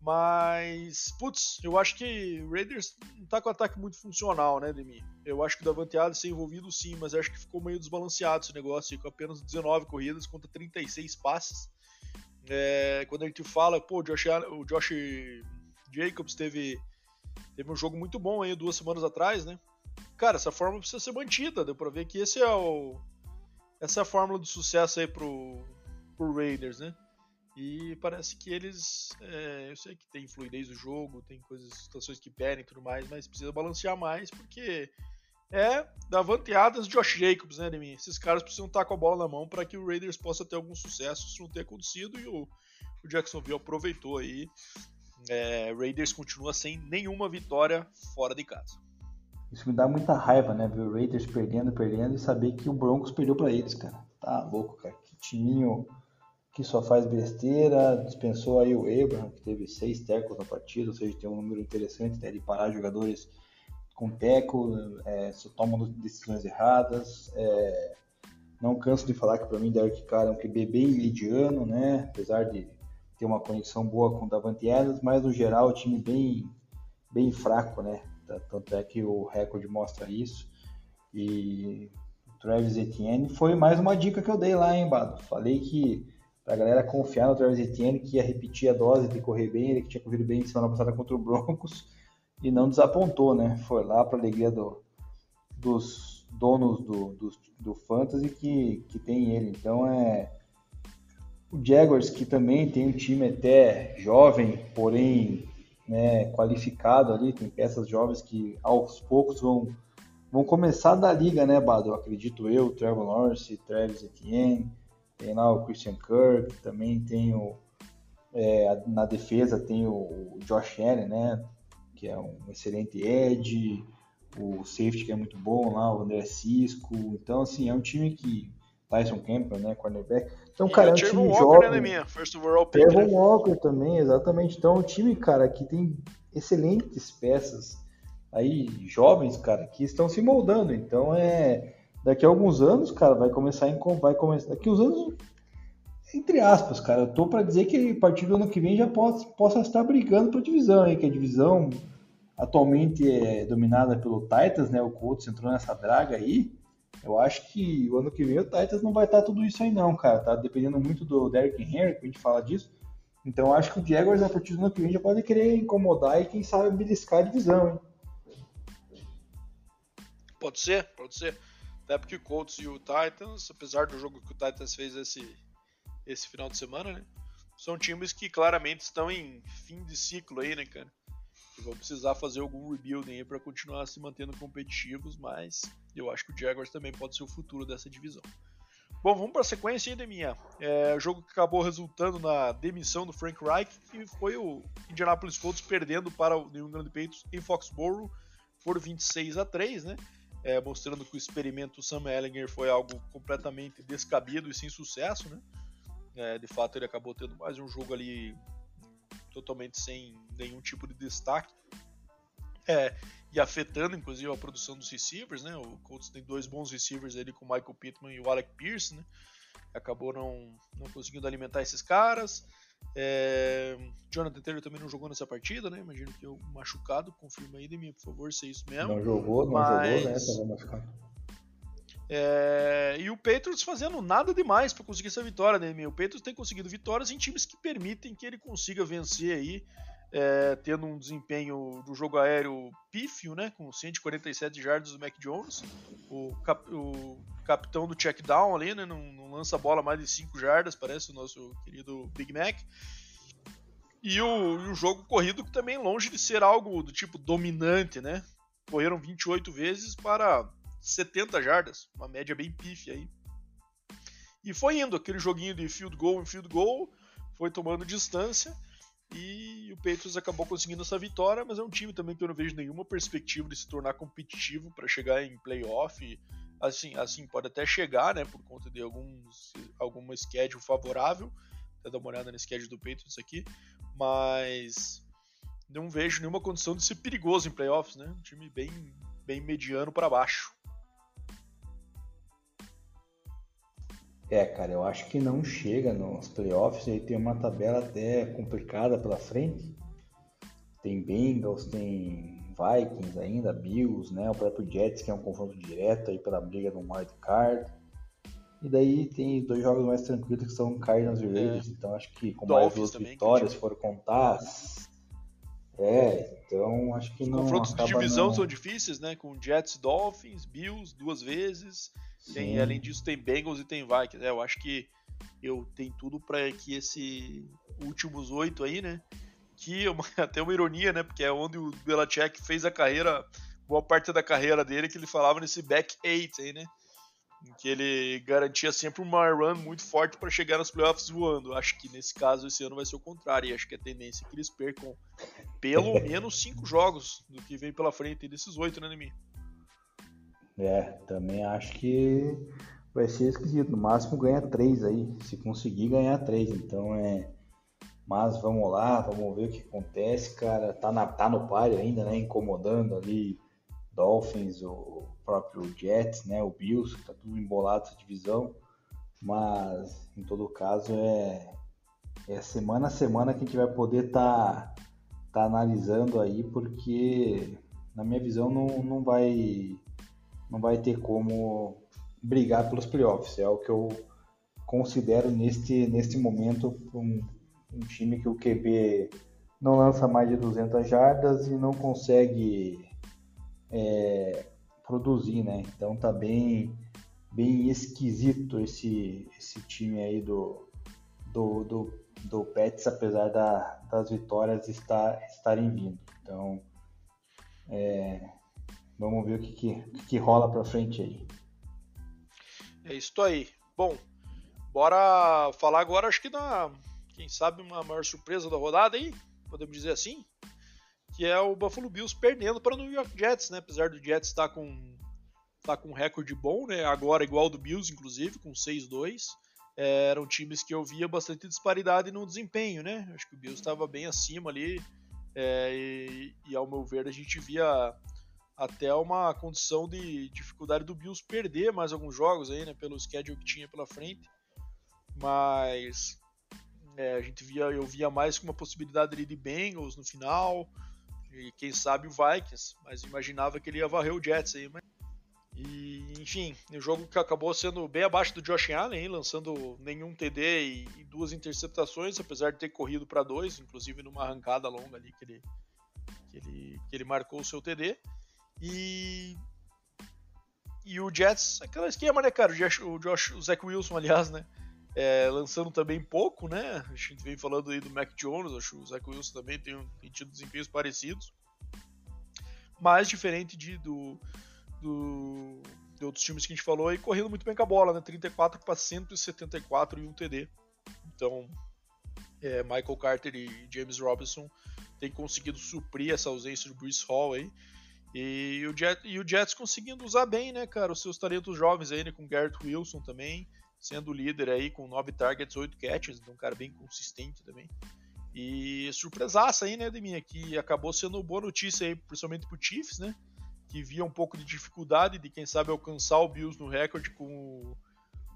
Mas, putz, eu acho que o Raiders não tá com ataque muito funcional, né, Demi? Eu acho que o Davante Adams ser envolvido sim, mas acho que ficou meio desbalanceado esse negócio, com apenas 19 corridas contra 36 passes. É, quando a gente fala, pô, o Josh, o Josh Jacobs teve, teve um jogo muito bom aí duas semanas atrás, né? Cara, essa fórmula precisa ser mantida, deu pra ver que esse é o, essa é a fórmula de sucesso aí pro, pro Raiders, né? E parece que eles. É, eu sei que tem fluidez do jogo, tem coisas, situações que pedem e tudo mais, mas precisa balancear mais, porque é Davante Adams e Josh Jacobs, né, mim? Esses caras precisam estar com a bola na mão para que o Raiders possa ter algum sucesso. Isso não ter acontecido e o, o Jacksonville aproveitou aí. É, Raiders continua sem nenhuma vitória fora de casa. Isso me dá muita raiva, né? Ver o Raiders perdendo, perdendo e saber que o Broncos perdeu para eles, cara. Tá louco, cara. Que timinho que só faz besteira, dispensou aí o Abraham, que teve seis tecos na partida, ou seja, tem um número interessante né, de parar jogadores com teco, é, só tomam decisões erradas. É, não canso de falar que para mim Derek Carr é um QB bem mediano, né? Apesar de ter uma conexão boa com o Davante Adams, mas no geral o time bem, bem fraco, né? Tanto é que o recorde mostra isso. E Travis Etienne foi mais uma dica que eu dei lá, hein, Bado? Falei que a galera confiar no Travis Etienne, que ia repetir a dose de correr bem, ele que tinha corrido bem semana passada contra o Broncos, e não desapontou, né? Foi lá para alegria do, dos donos do, do, do Fantasy que, que tem ele. Então é. O Jaguars, que também tem um time até jovem, porém né, qualificado ali, tem peças jovens que aos poucos vão, vão começar da liga, né, Bado? Acredito eu, Trevor Lawrence, Travis Etienne, tem lá o Christian Kirk, também tem o, é, na defesa tem o, Josh Allen, né, que é um excelente edge, o safety que é muito bom lá, o André Cisco, então assim, é um time que Tyson Campbell, né, cornerback. Então, cara, é um time Walker, jovem. Né, minha? First overall pick, né? Walker também, exatamente. Então, é um time, cara, que tem excelentes peças aí, jovens, cara, que estão se moldando. Então, é daqui a alguns anos, cara, vai começar em vai começar daqui a uns anos entre aspas, cara, eu tô para dizer que a partir do ano que vem já possa, possa estar brigando para divisão aí, que a divisão atualmente é dominada pelo Titans, né? O Colts entrou nessa draga aí. Eu acho que o ano que vem o Titans não vai estar tudo isso aí não, cara. Tá dependendo muito do Derrick Henry, que a gente fala disso. Então acho que o Jaguars a partir do ano que vem já pode querer incomodar e quem sabe beliscar a divisão, hein? Pode ser, pode ser. Até porque o Colts e o Titans, apesar do jogo que o Titans fez esse, esse final de semana, né? São times que claramente estão em fim de ciclo aí, né, cara? Vão precisar fazer algum rebuilding aí para continuar se mantendo competitivos, mas eu acho que o Jaguars também pode ser o futuro dessa divisão. Bom, vamos para a sequência aí, Deminha. É, o jogo que acabou resultando na demissão do Frank Reich e foi o Indianapolis Colts perdendo para o New England Patriots em Foxborough por 26 a 3, né? É, mostrando que o experimento Sam Ellinger foi algo completamente descabido e sem sucesso, né? É, de fato, ele acabou tendo mais um jogo ali totalmente sem nenhum tipo de destaque. É, e afetando, inclusive, a produção dos receivers, né? O Colts tem dois bons receivers ali com o Michael Pittman e o Alec Pierce, né? Acabou não, não conseguindo alimentar esses caras. É... Jonathan Taylor também não jogou nessa partida, né? Imagino que eu machucado. Confirma aí, Demi, por favor, se é isso mesmo. Não jogou, não Mas... jogou, né? Tava machucado. É... E o Patriots fazendo nada demais para conseguir essa vitória, né, O Patriots tem conseguido vitórias em times que permitem que ele consiga vencer aí, é... tendo um desempenho do jogo aéreo pífio, né? Com 147 jardas do Mac Jones. O, cap... o capitão do check down ali, né? Não, não lança a bola mais de 5 jardas, parece o nosso querido Big Mac. E o, e o jogo corrido também longe de ser algo do tipo dominante, né? Correram 28 vezes para 70 jardas, uma média bem pífia aí. E foi indo, aquele joguinho de field goal em field goal, foi tomando distância e o Patriots acabou conseguindo essa vitória, mas é um time também que eu não vejo nenhuma perspectiva de se tornar competitivo para chegar em playoff assim, assim pode até chegar, né, por conta de alguns alguma schedule favorável. Até dar uma olhada no schedule do Patriots aqui, mas não vejo nenhuma condição de ser perigoso em playoffs, né? Um time bem bem mediano para baixo. É, cara, eu acho que não chega nos playoffs. Aí tem uma tabela até complicada pela frente. Tem Bengals, tem Vikings ainda, Bills, né? O próprio Jets, que é um confronto direto aí pela briga do wild card. E daí tem dois jogos mais tranquilos que são Cardinals e é. Raiders, é. então acho que com Dolphins mais duas também, vitórias, se for contar. É, então acho que Os não. Os confrontos de divisão não... são difíceis, né? Com Jets e Dolphins, Bills duas vezes. Tem, além disso, tem Bengals e tem Vikings. É, eu acho que eu tenho tudo para que esse últimos oito aí, né? que é uma, até uma ironia, né? Porque é onde o Belichick fez a carreira, boa parte da carreira dele, que ele falava nesse back eight aí, né? Em que ele garantia sempre uma run muito forte para chegar nos playoffs voando. Acho que nesse caso esse ano vai ser o contrário. E acho que a tendência é que eles percam pelo menos cinco jogos do que vem pela frente desses oito, né, Nemi? É, também acho que vai ser esquisito. No máximo ganha três aí, se conseguir ganhar três. Então é. Mas vamos lá, vamos ver o que acontece, cara. Tá, na, tá no páreo ainda, né? Incomodando ali Dolphins, o próprio Jets, né? O Bills, tá tudo embolado essa divisão. Mas em todo caso é, é semana a semana que a gente vai poder tá, tá analisando aí, porque na minha visão não, não vai não vai ter como brigar pelos playoffs. É o que eu considero neste, neste momento um, um time que o QB não lança mais de 200 jardas e não consegue é, produzir, né? Então tá bem, bem esquisito esse, esse time aí do, do, do, do Pets, apesar da, das vitórias estar, estarem vindo. Então é, vamos ver o que, que, que rola para frente aí. É isso aí. Bom, bora falar agora, acho que na, quem sabe, uma maior surpresa da rodada aí, podemos dizer assim, que é o Buffalo Bills perdendo para o New York Jets, né? Apesar do Jets estar tá com tá com um recorde bom, né? Agora igual do Bills, inclusive, com 6-2. É, eram times que eu via bastante disparidade no desempenho, né? Acho que o Bills estava bem acima ali. É, e, e, ao meu ver, a gente via até uma condição de dificuldade do Bills perder mais alguns jogos aí, né, pelo schedule que tinha pela frente. Mas é, a gente via, eu via mais com uma possibilidade ali de Bengals no final e quem sabe o Vikings, mas imaginava que ele ia varrer o Jets aí, mas... E, enfim, o jogo que acabou sendo bem abaixo do Josh Allen, lançando nenhum TD e, e duas interceptações, apesar de ter corrido para dois, inclusive numa arrancada longa ali que ele, que ele, que ele marcou o seu TD. E. E o Jets, aquele esquema, né, cara? O, Josh, o, Josh, o Zach Wilson, aliás, né? É, lançando também pouco, né? A gente vem falando aí do Mac Jones, acho que o Zach Wilson também tem, tem tido desempenhos parecidos. Mas diferente de, do, do, de outros times que a gente falou aí, correndo muito bem com a bola, né? 34 para 174 e um TD. Então, é, Michael Carter e James Robinson têm conseguido suprir essa ausência do Bruce Hall aí. E o, Jet, e o Jets conseguindo usar bem, né, cara, os seus talentos jovens aí, né, com Garrett Wilson também, sendo líder aí com 9 targets, 8 catches, então um cara bem consistente também. E surpresaça aí, né, de mim, que acabou sendo boa notícia aí, principalmente pro Chiefs, né, que via um pouco de dificuldade de, quem sabe, alcançar o Bills no recorde com o,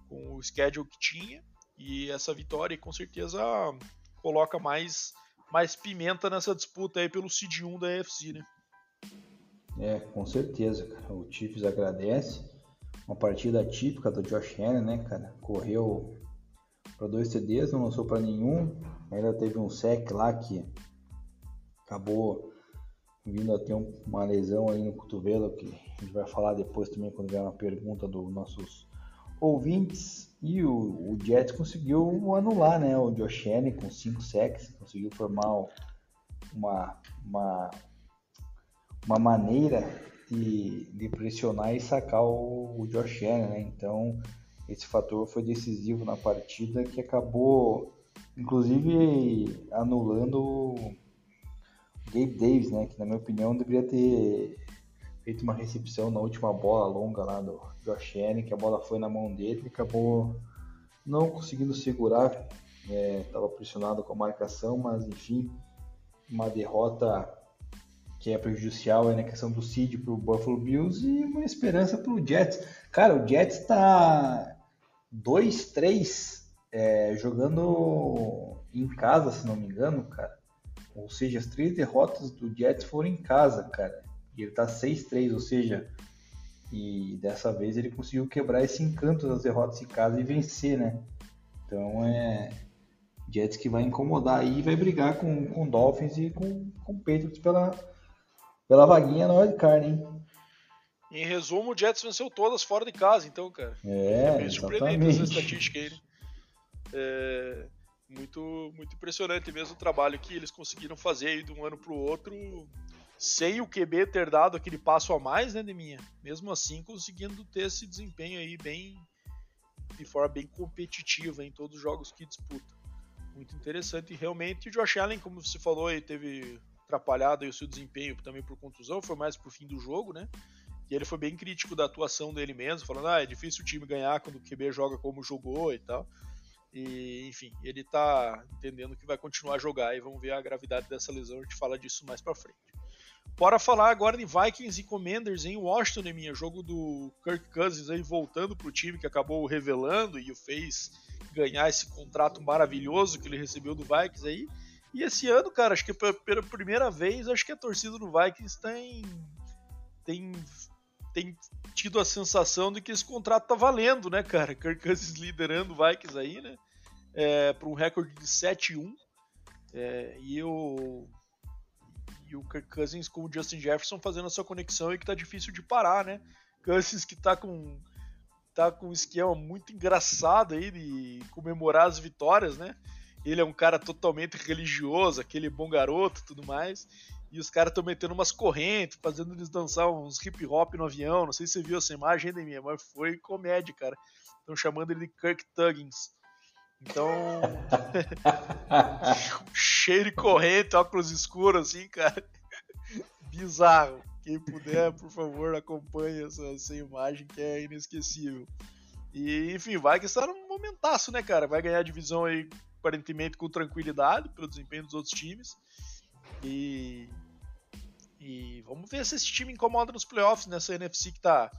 com o schedule que tinha. E essa vitória, com certeza, coloca mais, mais pimenta nessa disputa aí pelo seed 1 da AFC, né. É, com certeza, cara. O Chiefs agradece. Uma partida típica do Josh Allen, né, cara? Correu para dois TDs, não lançou para nenhum. Ainda teve um sec lá que acabou vindo a ter uma lesão aí no cotovelo, que a gente vai falar depois também quando vier uma pergunta dos nossos ouvintes. E o, o Jets conseguiu anular, né? O Josh Allen com cinco sacks, conseguiu formar uma, uma uma maneira de, de pressionar e sacar o, o Josh Allen, né? Então esse fator foi decisivo na partida que acabou inclusive anulando o Gabe Davis, né? Que na minha opinião deveria ter feito uma recepção na última bola longa lá do Josh Allen, que a bola foi na mão dele e acabou não conseguindo segurar, estava é, pressionado com a marcação, mas enfim, uma derrota que é prejudicial aí na questão do seed para o Buffalo Bills e uma esperança para o Jets. Cara, o Jets está 2-3 é, jogando em casa, se não me engano, cara. Ou seja, as três derrotas do Jets foram em casa, cara. E ele tá 6-3, ou seja, e dessa vez ele conseguiu quebrar esse encanto das derrotas em casa e vencer, né? Então é Jets que vai incomodar e vai brigar com, com Dolphins e com, com Patriots pela, pela vaguinha na wildcard, hein? Em resumo, o Jets venceu todas fora de casa, então, cara. É, é bem surpreendente essa estatística aí. Né? É muito, muito impressionante mesmo o trabalho que eles conseguiram fazer aí de um ano para o outro, sem o QB ter dado aquele passo a mais, né, de minha. Mesmo assim, conseguindo ter esse desempenho aí bem de forma bem competitiva em todos os jogos que disputa. Muito interessante. E realmente, o Josh Allen, como você falou, aí teve atrapalhado o seu desempenho também por contusão, foi mais pro fim do jogo, né? E ele foi bem crítico da atuação dele mesmo, falando: ah, é difícil o time ganhar quando o QB joga como jogou e tal. E, enfim, ele tá entendendo que vai continuar a jogar e vamos ver a gravidade dessa lesão, a gente fala disso mais pra frente. Bora falar agora de Vikings e Commanders em Washington, né, minha? Jogo do Kirk Cousins aí voltando pro time que acabou revelando e o fez ganhar esse contrato maravilhoso que ele recebeu do Vikings aí. E esse ano, cara, acho que pela primeira vez, acho que a torcida do Vikings tem, tem, tem tido a sensação de que esse contrato tá valendo, né, cara? Kirk Cousins liderando o Vikings aí, né? É, para um recorde de 7-1. É, e o e o Kirk Cousins com o Justin Jefferson fazendo a sua conexão e que tá difícil de parar, né? Cousins que tá com tá com um esquema muito engraçado aí de comemorar as vitórias, né? Ele é um cara totalmente religioso, aquele bom garoto tudo mais. E os caras estão metendo umas correntes, fazendo eles dançar uns hip hop no avião. Não sei se você viu essa imagem ainda minha, mas foi comédia, cara. Estão chamando ele de Kirk Tuggins. Então. cheio de corrente, óculos escuros, assim, cara. Bizarro. Quem puder, por favor, acompanhe essa, essa imagem que é inesquecível. E, enfim, vai que está num momentaço, né, cara? Vai ganhar a divisão aí, aparentemente, com tranquilidade, pelo desempenho dos outros times. E. E vamos ver se esse time incomoda nos playoffs nessa NFC que tá,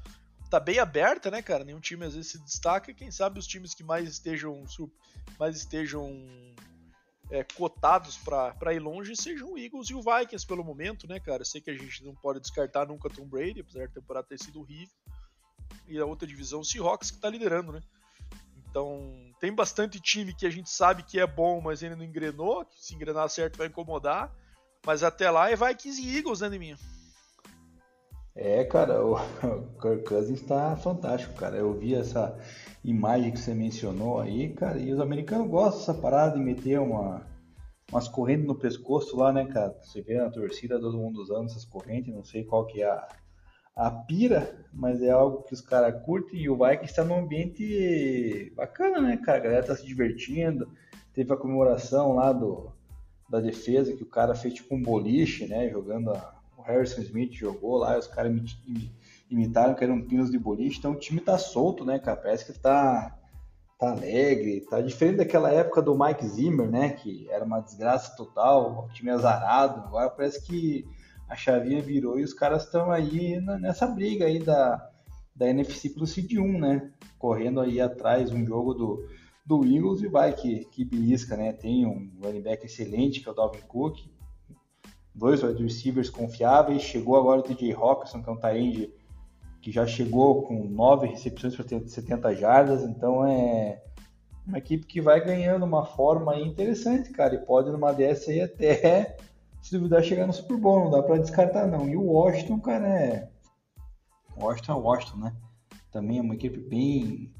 tá bem aberta, né, cara? Nenhum time às vezes se destaca. Quem sabe os times que mais estejam, mais estejam é, cotados para ir longe sejam o Eagles e o Vikings pelo momento, né, cara? sei que a gente não pode descartar nunca Tom Brady, apesar da temporada ter sido horrível. E a outra divisão, o Seahawks, que tá liderando, né? Então, tem bastante time que a gente sabe que é bom, mas ainda não engrenou. Se engrenar certo vai incomodar. Mas até lá é e Eagles, né, minha? É, cara, o Kirk Cousins está fantástico, cara. Eu vi essa imagem que você mencionou aí, cara, e os americanos gostam dessa parada de meter uma, umas correntes no pescoço lá, né, cara? Você vê na torcida todo mundo usando essas correntes, não sei qual que é a, a pira, mas é algo que os caras curtem e o Vikings está num ambiente bacana, né, cara? A galera tá se divertindo. Teve a comemoração lá do, da defesa que o cara fez tipo um boliche, né, jogando a, o Harrison Smith jogou lá, os caras imitaram que eram pinos de boliche, então o time tá solto, né, cara? Parece que tá, tá alegre, tá diferente daquela época do Mike Zimmer, né? Que era uma desgraça total, o time azarado. Agora parece que a chavinha virou e os caras estão aí nessa briga aí da, da NFC pro Seed 1, né? Correndo aí atrás um jogo do, do Eagles e vai que, que belisca, né? Tem um running back excelente que é o Dalvin Cook, dois wide receivers confiáveis, chegou agora o DJ Hawkinson, que é um tight que já chegou com nove recepções para 70 jardas, então é uma equipe que vai ganhando uma forma interessante, cara, e pode numa dessa aí até, se duvidar, chegar no Super Bowl, não dá para descartar não. E o Washington, cara, é... Washington é Washington, né? Também é uma equipe bem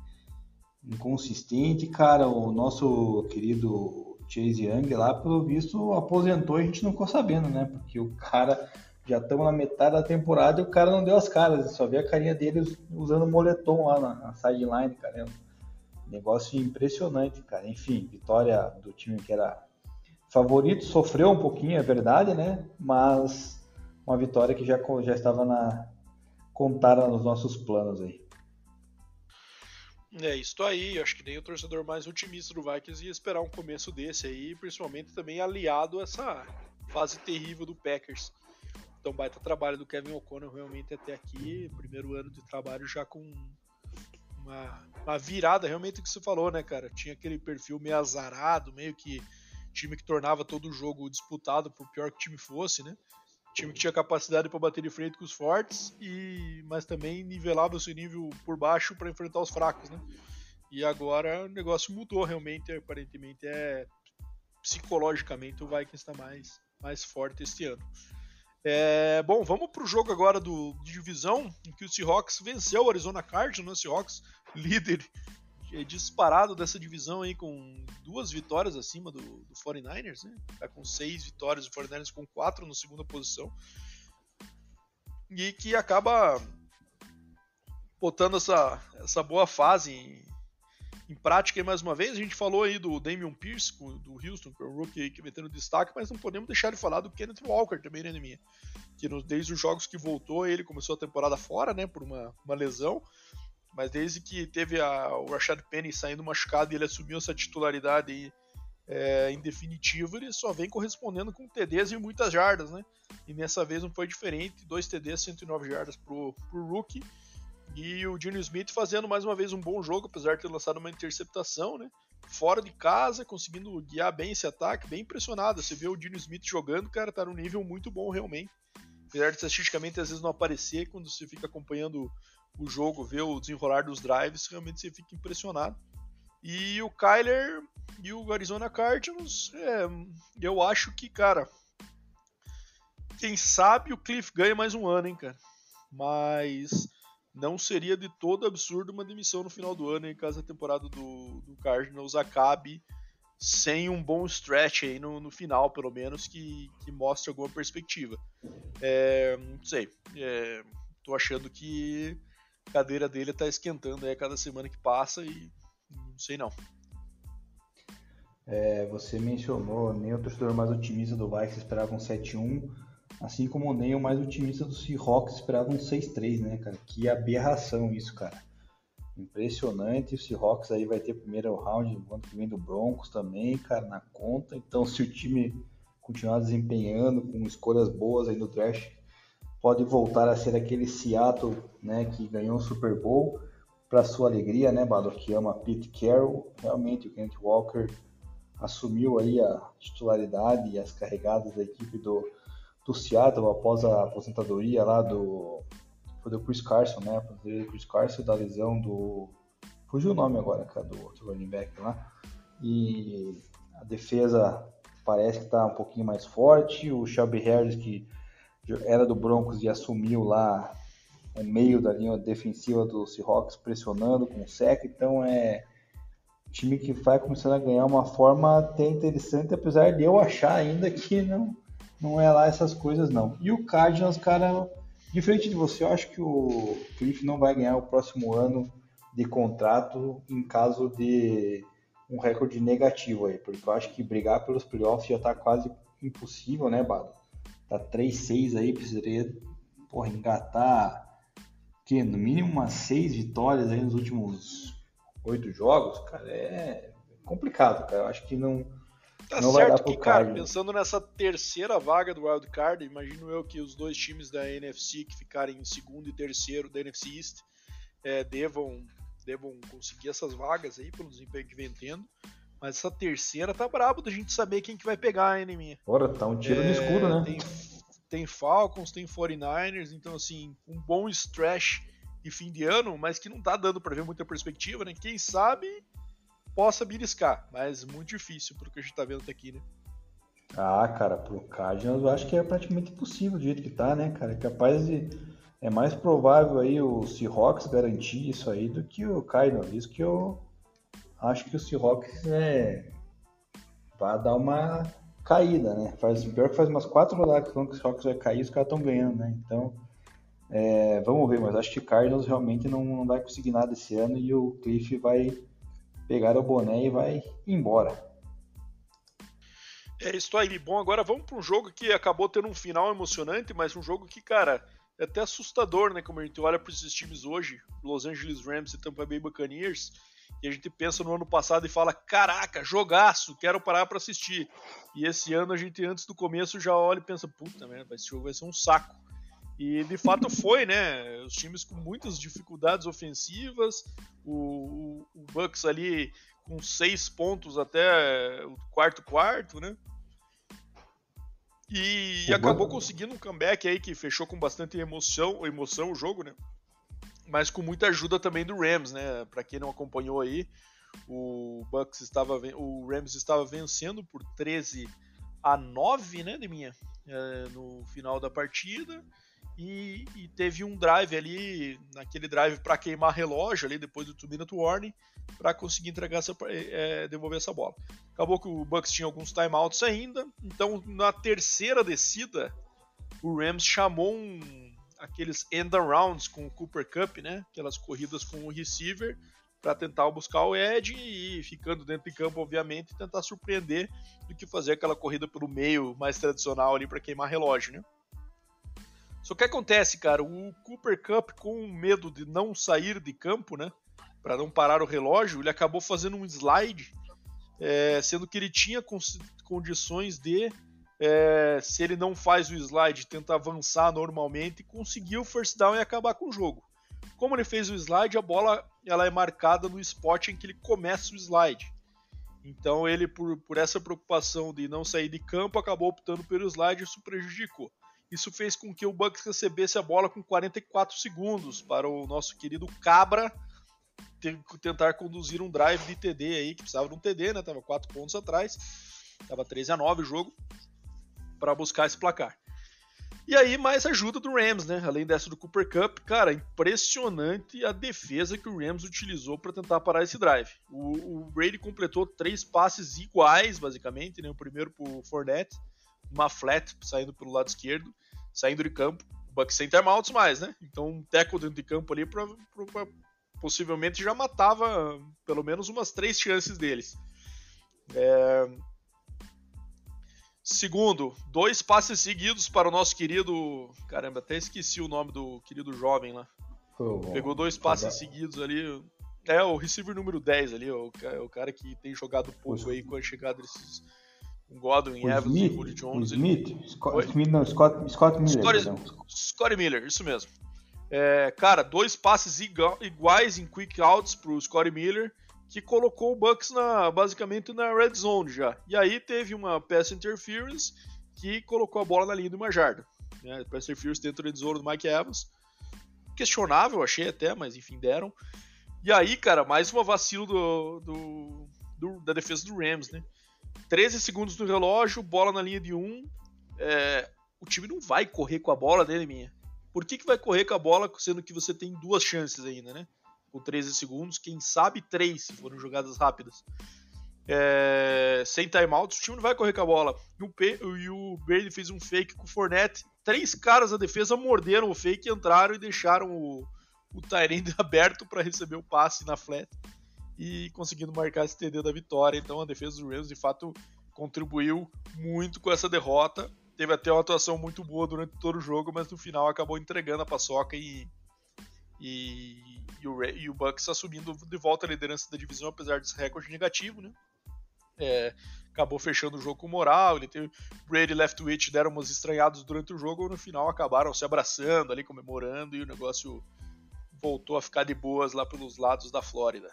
inconsistente, cara, o nosso querido Chase Young lá, pelo visto, aposentou e a gente não ficou sabendo, né? Porque o cara já estamos na metade da temporada e o cara não deu as caras. Só vê a carinha dele usando moletom lá na, na sideline, cara. É um negócio impressionante, cara. Enfim, vitória do time que era favorito, sofreu um pouquinho, é verdade, né? Mas uma vitória que já, já estava na contada nos nossos planos aí. É, isso aí, acho que nem o torcedor mais otimista do Vikings ia esperar um começo desse aí, principalmente também aliado a essa fase terrível do Packers. Então, baita trabalho do Kevin O'Connor realmente até aqui. Primeiro ano de trabalho já com uma, uma virada, realmente o que você falou, né, cara? Tinha aquele perfil meio azarado, meio que time que tornava todo o jogo disputado, por pior que o time fosse, né? Time que tinha capacidade para bater de frente com os fortes, e mas também nivelava o seu nível por baixo para enfrentar os fracos, né? E agora o negócio mudou realmente, aparentemente é psicologicamente o Vikings está mais, mais forte este ano. É, bom, vamos para o jogo agora do, de divisão, em que o Seahawks venceu o Arizona Cardinals, né? o Seahawks líder disparado dessa divisão aí com duas vitórias acima do, do 49ers, né? Tá com seis vitórias, o 49ers com quatro na segunda posição. E que acaba botando essa, essa boa fase em, em prática e mais uma vez. A gente falou aí do Damian Pierce, do Houston, que é o rookie que vem tendo destaque, mas não podemos deixar de falar do Kenneth Walker também, né, minha? Que desde os jogos que voltou, ele começou a temporada fora, né, por uma, uma lesão, mas desde que teve a, o Rashad Penny saindo machucado e ele assumiu essa titularidade aí, é, em definitivo, ele só vem correspondendo com TDs e muitas jardas, né? E nessa vez não foi diferente, dois TDs, 109 jardas pro, pro rookie. E o Dino Smith fazendo mais uma vez um bom jogo, apesar de ter lançado uma interceptação, né? Fora de casa, conseguindo guiar bem esse ataque, bem impressionado. Você vê o Dino Smith jogando, cara, tá num nível muito bom realmente. Apesar de estatisticamente às vezes não aparecer, quando você fica acompanhando o jogo, vê o desenrolar dos drives, realmente você fica impressionado. E o Kyler e o Arizona Cardinals, é, eu acho que, cara, quem sabe o Cliff ganha mais um ano, hein, cara. Mas não seria de todo absurdo uma demissão no final do ano, em caso a temporada do, do Cardinals acabe sem um bom stretch aí no, no final, pelo menos, que, que mostre alguma perspectiva. É, não sei. É, tô achando que cadeira dele tá esquentando a cada semana que passa e não sei não. É, você mencionou nem o torcedor mais otimista do Vikings esperava um 7-1 Assim como nem o mais otimista do Seahawks esperava um 6-3, né, cara? Que aberração isso, cara. Impressionante. O Seahawks aí vai ter primeiro round no ano que vem do Broncos também, cara, na conta. Então, se o time continuar desempenhando com escolhas boas aí no draft, pode voltar a ser aquele Seattle, né, que ganhou o Super Bowl. Para sua alegria, né, ama Pete Carroll. Realmente, o Kent Walker assumiu aí a titularidade e as carregadas da equipe do do Seattle após a aposentadoria lá do. Do Chris Carson, né? Aposentadoria do Chris Carson, da lesão do. Fugiu o nome agora, cara, do outro running back lá. E a defesa parece que está um pouquinho mais forte. O Shelby Harris, que era do Broncos e assumiu lá o meio da linha defensiva do Seahawks, pressionando com o sec. Então é time que vai começando a ganhar uma forma até interessante, apesar de eu achar ainda que não não é lá essas coisas não. E o Cardinals, cara, diferente de você, eu acho que o Cliff não vai ganhar o próximo ano de contrato em caso de um recorde negativo aí, porque eu acho que brigar pelos playoffs já tá quase impossível, né, Bado? Tá 3-6 aí, precisaria porra, engatar que no mínimo umas 6 vitórias aí nos últimos 8 jogos, cara, é complicado, cara. Eu acho que não Tá não certo que, cara, card. pensando nessa terceira vaga do Wild Card, imagino eu que os dois times da NFC que ficarem em segundo e terceiro da NFC East é, devam, devam conseguir essas vagas aí pelo desempenho que vem tendo. Mas essa terceira tá brabo da gente saber quem que vai pegar, hein, minha. Ora, tá um tiro é, no escuro, né? Tem, tem Falcons, tem 49ers, então assim, um bom stretch de fim de ano, mas que não tá dando para ver muita perspectiva, né? Quem sabe possa beliscar, mas muito difícil pro que a gente tá vendo até aqui, né? Ah, cara, pro Cardinals eu acho que é praticamente impossível do jeito que tá, né, cara? É capaz de. É mais provável aí o Seahawks garantir isso aí do que o Cardinals. Isso que eu acho que o Seahawks é. vai dar uma caída, né? Faz, pior que faz umas quatro rodadas que o Seahawks vai cair os caras estão ganhando, né? Então. É, vamos ver, mas acho que o Cardinals realmente não, não vai conseguir nada esse ano e o Cliff vai pegar o boné e vai embora. É isso aí. Bom, agora vamos para um jogo que acabou tendo um final emocionante, mas um jogo que, cara, é até assustador, né? Como a gente olha para esses times hoje, Los Angeles Rams e Tampa Bay Buccaneers, e a gente pensa no ano passado e fala: caraca, jogaço, quero parar para assistir. E esse ano a gente, antes do começo, já olha e pensa: puta merda, esse jogo vai ser um saco. E de fato foi, né? Os times com muitas dificuldades ofensivas, o, o, Bucks ali com seis pontos até o quarto quarto, né? E, e acabou conseguindo um comeback aí que fechou com bastante emoção, emoção o jogo, né? Mas com muita ajuda também do Rams, né? Para quem não acompanhou aí, o Bucks estava o Rams estava vencendo por 13 a 9, né, de minha, é, no final da partida. E, e, teve um drive ali, naquele drive para queimar relógio ali depois do two minute warning, para conseguir entregar essa, é, devolver essa bola. Acabou que o Bucks tinha alguns timeouts ainda, então na terceira descida o Rams chamou um, aqueles end arounds com o Cooper Cup, né? Aquelas corridas com o receiver para tentar buscar o Ed e ficando dentro de campo, obviamente, tentar surpreender do que fazer aquela corrida pelo meio mais tradicional ali para queimar relógio, né? Só que acontece, cara, o Cooper Cup com medo de não sair de campo, né, para não parar o relógio, ele acabou fazendo um slide, é, sendo que ele tinha condições de é, se ele não faz o slide, tenta avançar normalmente, conseguir o first down e acabar com o jogo. Como ele fez o slide, a bola ela é marcada no spot em que ele começa o slide. Então ele, por, por essa preocupação de não sair de campo, acabou optando pelo slide e isso prejudicou. Isso fez com que o Bucks recebesse a bola com 44 segundos para o nosso querido Cabra tentar conduzir um drive de TD aí, que precisava de um TD, né? Tava 4 pontos atrás. Tava 13 a 9 o jogo para buscar esse placar. E aí, mais ajuda do Rams, né? Além dessa do Cooper Cup, cara, impressionante a defesa que o Rams utilizou para tentar parar esse drive. O, o, Brady completou três passes iguais, basicamente, né? O primeiro pro Fournette, uma flat saindo pelo lado esquerdo, saindo de campo. O Bucks sem timeouts mais, né? Então, um tackle dentro de campo ali pra, pra, possivelmente já matava pelo menos umas três chances deles. É, Segundo, dois passes seguidos para o nosso querido. Caramba, até esqueci o nome do querido jovem lá. Pegou dois passes seguidos ali. É, o receiver número 10 ali, o, o cara que tem jogado pouco aí com a chegada desses. Godwin, Evans e Woody Jones. Smith? Ele... Scott, Smith não, Scott, Scott Miller. Scott, Scott Miller, isso mesmo. É, cara, dois passes iguais em quick outs pro Scott Miller que colocou o Bucks na, basicamente na red zone já. E aí teve uma pass interference que colocou a bola na linha de uma jarda. Né? Pass interference dentro da red zone do Mike Evans. Questionável, achei até, mas enfim, deram. E aí, cara, mais uma vacilo do, do, do, da defesa do Rams, né? 13 segundos no relógio, bola na linha de 1. Um, é, o time não vai correr com a bola dele, minha. Por que, que vai correr com a bola sendo que você tem duas chances ainda, né? Com 13 segundos, quem sabe 3 se forem jogadas rápidas. É, sem timeouts, o time não vai correr com a bola. E o, e o Brady fez um fake com o Fournette. Três caras da defesa morderam o fake, entraram e deixaram o, o Tyrande aberto para receber o passe na flat e conseguindo marcar esse TD da vitória. Então a defesa dos Rams de fato contribuiu muito com essa derrota. Teve até uma atuação muito boa durante todo o jogo, mas no final acabou entregando a paçoca e, e e o, e o Bucks assumindo de volta a liderança da divisão, apesar desse recorde negativo, né? É, acabou fechando o jogo com moral. Ele teve Brady e Leftwich deram umas estranhadas durante o jogo, no final acabaram se abraçando ali, comemorando, e o negócio voltou a ficar de boas lá pelos lados da Flórida.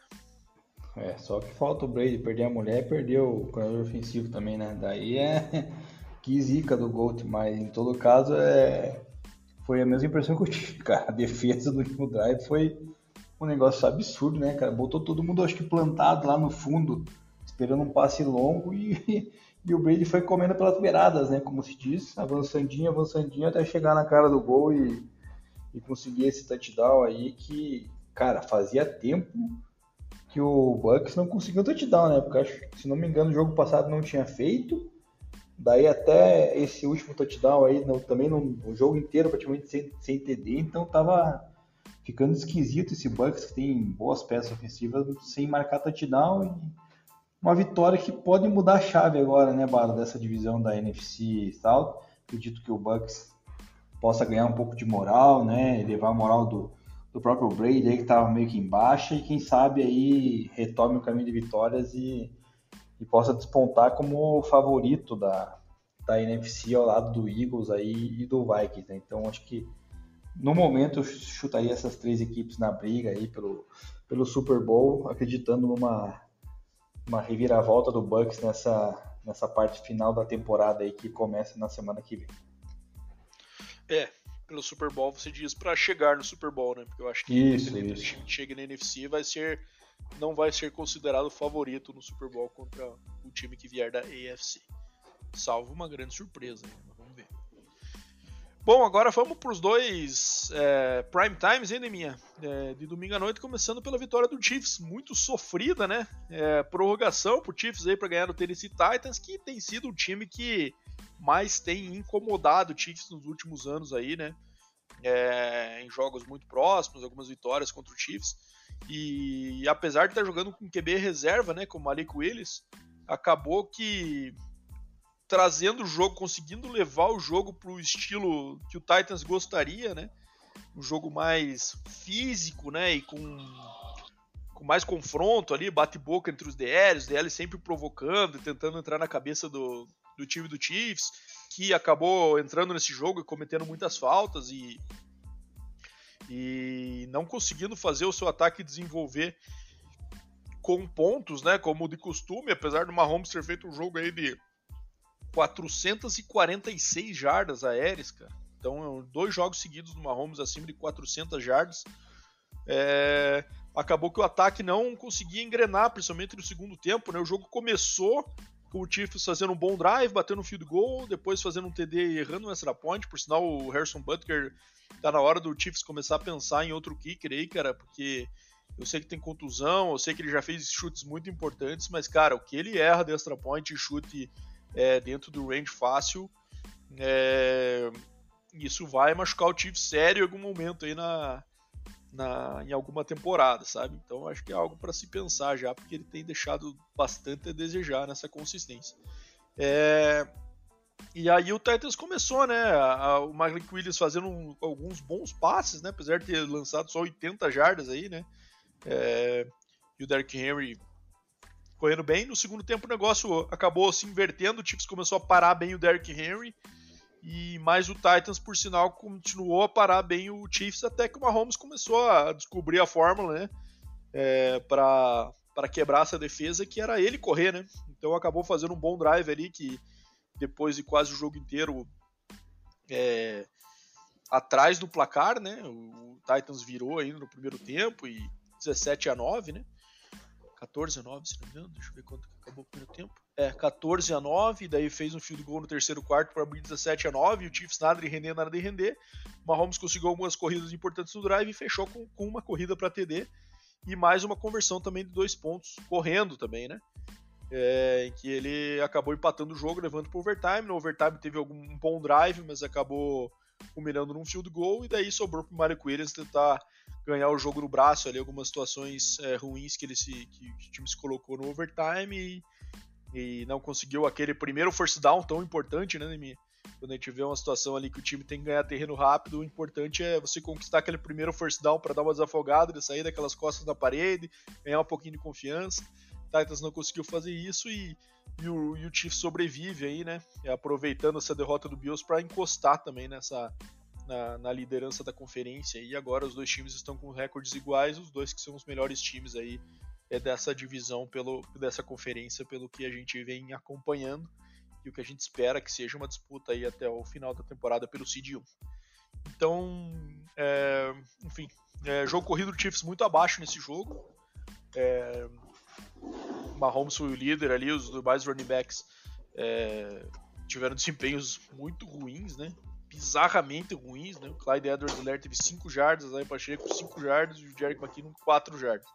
É, só que falta o Brady perder a mulher e perder o corredor ofensivo também, né? Daí é que zica do Gold, mas em todo caso é foi a mesma impressão que eu tive, cara. A defesa do último drive foi um negócio absurdo, né, cara? Botou todo mundo, acho que plantado lá no fundo, esperando um passe longo e, e o Brady foi comendo pelas beiradas, né? Como se diz, avançandinho, avançandinho até chegar na cara do gol e, e conseguir esse touchdown aí que, cara, fazia tempo que o Bucks não conseguiu touchdown, né? Porque acho, se não me engano, o jogo passado não tinha feito. Daí até esse último touchdown aí, não, também no, o jogo inteiro praticamente sem, sem TD, então tava ficando esquisito esse Bucks que tem boas peças ofensivas sem marcar touchdown e uma vitória que pode mudar a chave agora, né, Baro, dessa divisão da NFC tal. Acredito que o Bucks possa ganhar um pouco de moral, né, levar a moral do, do próprio Brady aí que estava meio que em baixa e quem sabe aí retome o caminho de vitórias e, e possa despontar como favorito da, da NFC ao lado do Eagles aí e do Vikings, né? Então acho que no momento eu chutaria essas três equipes na briga aí pelo, pelo Super Bowl, acreditando numa uma reviravolta do Bucks nessa, nessa parte final da temporada aí que começa na semana que vem. É, pelo Super Bowl você diz para chegar no Super Bowl, né? Porque eu acho que isso, isso. chega na NFC vai ser não vai ser considerado favorito no Super Bowl contra o time que vier da AFC. Salvo uma grande surpresa, né? vamos ver. Bom, agora vamos para os dois é, prime times, hein, minha é, de domingo à noite, começando pela vitória do Chiefs, muito sofrida, né? É, prorrogação pro Chiefs aí para ganhar o Tennessee Titans, que tem sido o time que mais tem incomodado o Chiefs nos últimos anos aí, né? É, em jogos muito próximos, algumas vitórias contra o Chiefs. E, e apesar de estar jogando com QB reserva, né, como Malik Willis, acabou que trazendo o jogo, conseguindo levar o jogo para o estilo que o Titans gostaria, né? Um jogo mais físico, né? E com, com mais confronto ali, bate-boca entre os DLs, os DLs sempre provocando, tentando entrar na cabeça do, do time do Chiefs, que acabou entrando nesse jogo e cometendo muitas faltas e, e não conseguindo fazer o seu ataque desenvolver com pontos, né? Como de costume, apesar do Mahomes ter feito um jogo aí de 446 jardas aéreas, cara. Então, dois jogos seguidos do Mahomes acima de 400 jardas. É... Acabou que o ataque não conseguia engrenar, principalmente no segundo tempo. Né? O jogo começou com o Chiefs fazendo um bom drive, batendo um field goal, depois fazendo um TD e errando um extra point. Por sinal, o Harrison Butker tá na hora do Chiefs começar a pensar em outro kicker aí, cara, porque eu sei que tem contusão, eu sei que ele já fez chutes muito importantes, mas, cara, o que ele erra de extra point e chute é, dentro do range fácil, é, isso vai machucar o Chiefs sério em algum momento aí na, na, em alguma temporada, sabe? Então acho que é algo para se pensar já, porque ele tem deixado bastante a desejar nessa consistência. É, e aí o Titans começou, né? A, o Malik Williams fazendo um, alguns bons passes, né? Apesar de ter lançado só 80 jardas aí, né? É, e o Derrick Henry correndo bem. No segundo tempo o negócio acabou se invertendo, o Chiefs começou a parar bem o Derrick Henry. E mais o Titans, por sinal, continuou a parar bem o Chiefs até que o Mahomes começou a descobrir a fórmula, né? É, para quebrar essa defesa, que era ele correr, né? Então acabou fazendo um bom drive ali, que depois de quase o jogo inteiro é, atrás do placar, né? O Titans virou ainda no primeiro tempo e 17 a 9, né? 14 a 9, se não me engano. Deixa eu ver quanto acabou o primeiro tempo. É, 14 a 9, daí fez um field goal no terceiro quarto para abrir 17 a 9. o Chiefs nada de render, nada de render. O Mahomes conseguiu algumas corridas importantes no drive e fechou com, com uma corrida para TD e mais uma conversão também de dois pontos, correndo também, né? É, em que ele acabou empatando o jogo, levando para overtime. No overtime teve algum bom drive, mas acabou culminando num field goal, e daí sobrou para o Mario Williams tentar ganhar o jogo no braço ali, algumas situações é, ruins que ele se, que o time se colocou no overtime e, e não conseguiu aquele primeiro first down tão importante, né, Nemi? Quando a gente vê uma situação ali que o time tem que ganhar terreno rápido, o importante é você conquistar aquele primeiro first down para dar uma desafogada, de sair daquelas costas da parede, ganhar um pouquinho de confiança. Titans não conseguiu fazer isso e, e, o, e o Chiefs sobrevive aí, né? Aproveitando essa derrota do Bills para encostar também nessa, na, na, liderança da conferência. E agora os dois times estão com recordes iguais, os dois que são os melhores times aí é dessa divisão, pelo, dessa conferência, pelo que a gente vem acompanhando e o que a gente espera que seja uma disputa aí até o final da temporada pelo Seed 1. Então, é, enfim, é, jogo corrido do Chiefs muito abaixo nesse jogo. É, Mahomes foi o líder ali, os demais running backs é, tiveram desempenhos muito ruins, né? bizarramente ruins, né? O Clyde Edwards-Helaire teve 5 jardas, aí Pacheco 5 jardas e o Jerick McKinnon 4 jardas.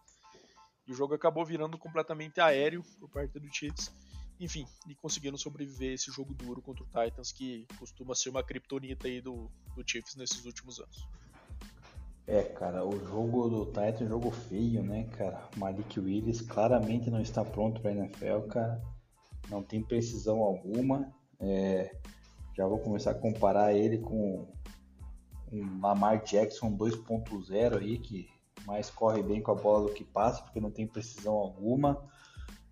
E o jogo acabou virando completamente aéreo por parte do Chiefs. Enfim, e conseguindo sobreviver esse jogo duro contra o Titans, que costuma ser uma criptonita aí do, do Chiefs nesses últimos anos. É, cara, o jogo do Titans é um jogo feio, né, cara? Malik Willis claramente não está pronto para NFL, cara. Não tem precisão alguma. É, já vou começar a comparar ele com um Lamar Jackson 2.0 aí, que mais corre bem com a bola do que passa, porque não tem precisão alguma.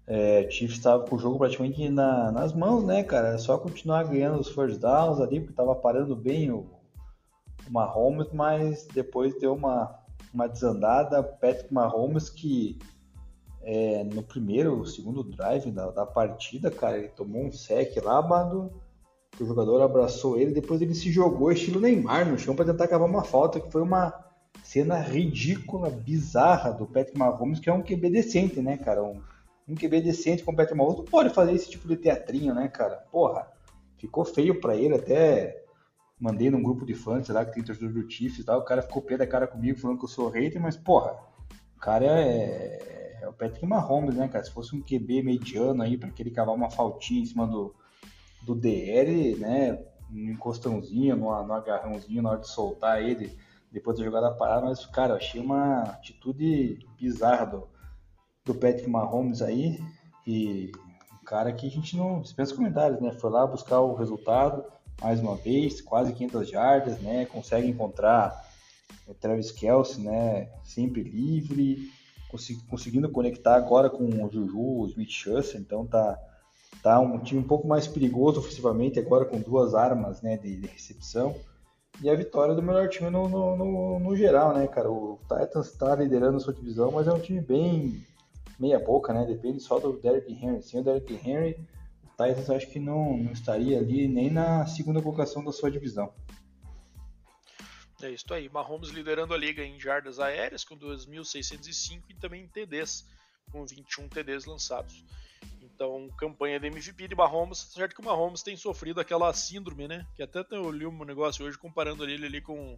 É, Chiefs estava com o jogo praticamente na, nas mãos, né, cara? É só continuar ganhando os first downs ali, porque estava parando bem o, o Mahomes, mas depois deu uma, uma desandada. Patrick Mahomes que é, no primeiro, segundo drive da, da partida, cara, ele tomou um sec lá, mano o jogador abraçou ele, depois ele se jogou estilo Neymar no chão para tentar acabar uma falta, que foi uma cena ridícula, bizarra do Patrick Mahomes, que é um QB decente, né, cara? Um, um QB decente com o Patrick Mahomes não pode fazer esse tipo de teatrinho, né, cara? Porra, ficou feio para ele, até mandei num grupo de fãs lá que tem torcedor do Chiefs e tal, o cara ficou pé da cara comigo falando que eu sou hater, mas porra, o cara é, é o Patrick Mahomes, né, cara? Se fosse um QB mediano aí para ele cavar uma faltinha em cima do do DL, né? Um encostãozinho, no agarrãozinho, na hora de soltar ele, depois da jogada parada, mas, cara, eu achei uma atitude bizarra do, do Patrick Mahomes aí, e um cara que a gente não dispensa comentários, né? Foi lá buscar o resultado, mais uma vez, quase 500 jardas, né? Consegue encontrar o Travis Kelsey, né? Sempre livre, conseguindo conectar agora com o Juju, o Smith Schuster, então tá, tá um time um pouco mais perigoso ofensivamente, agora com duas armas, né? De, de recepção e a vitória do melhor time no, no, no, no geral, né, cara? O Titans está liderando a sua divisão, mas é um time bem meia boca, né? Depende só do Derrick Henry. Sem o Derrick Henry, Titans acho que não, não estaria ali nem na segunda colocação da sua divisão. É isso aí. Mahomes liderando a liga em jardas aéreas com 2.605 e também em TDs, com 21 TDs lançados. Então, campanha de MVP de Mahomes, certo que o Mahomes tem sofrido aquela síndrome, né? Que até eu li um negócio hoje comparando ele ali com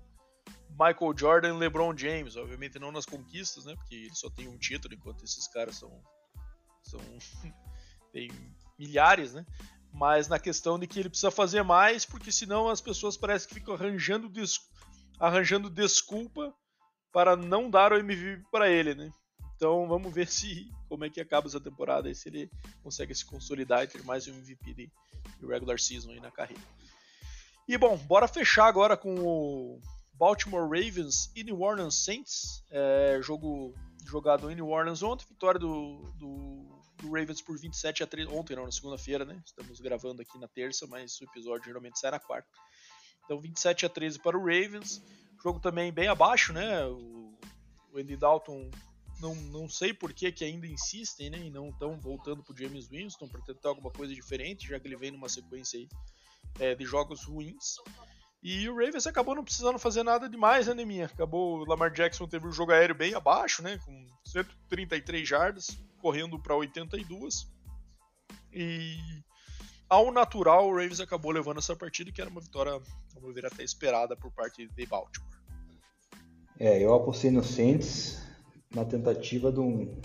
Michael Jordan e LeBron James. Obviamente não nas conquistas, né? Porque ele só tem um título, enquanto esses caras são. são tem milhares, né? Mas na questão de que ele precisa fazer mais, porque senão as pessoas parecem que ficam arranjando, des... arranjando desculpa para não dar o MVP para ele, né? Então vamos ver se como é que acaba essa temporada e se ele consegue se consolidar e ter mais um MVP de, de regular season aí na carreira. E bom, bora fechar agora com o Baltimore Ravens e New Orleans Saints. É, jogo jogado em New Orleans ontem, vitória do, do, do, Ravens por 27 a 3 ontem, não, na segunda-feira, né? Estamos gravando aqui na terça, mas o episódio geralmente sai na quarta. Então 27 a 13 para o Ravens. Jogo também bem abaixo, né? O, o Andy Dalton não, não sei por que, que ainda insistem, né? E não estão voltando pro James Winston para tentar alguma coisa diferente, já que ele vem numa sequência aí, é, de jogos ruins. E o Ravens acabou não precisando fazer nada demais, né, Neminha? Acabou, o Lamar Jackson teve um jogo aéreo bem abaixo, né? Com 133 jardas, correndo para 82. E ao natural, o Ravens acabou levando essa partida, que era uma vitória, vamos ver, até esperada por parte de Baltimore. É, eu apostei no Saints, na tentativa de um,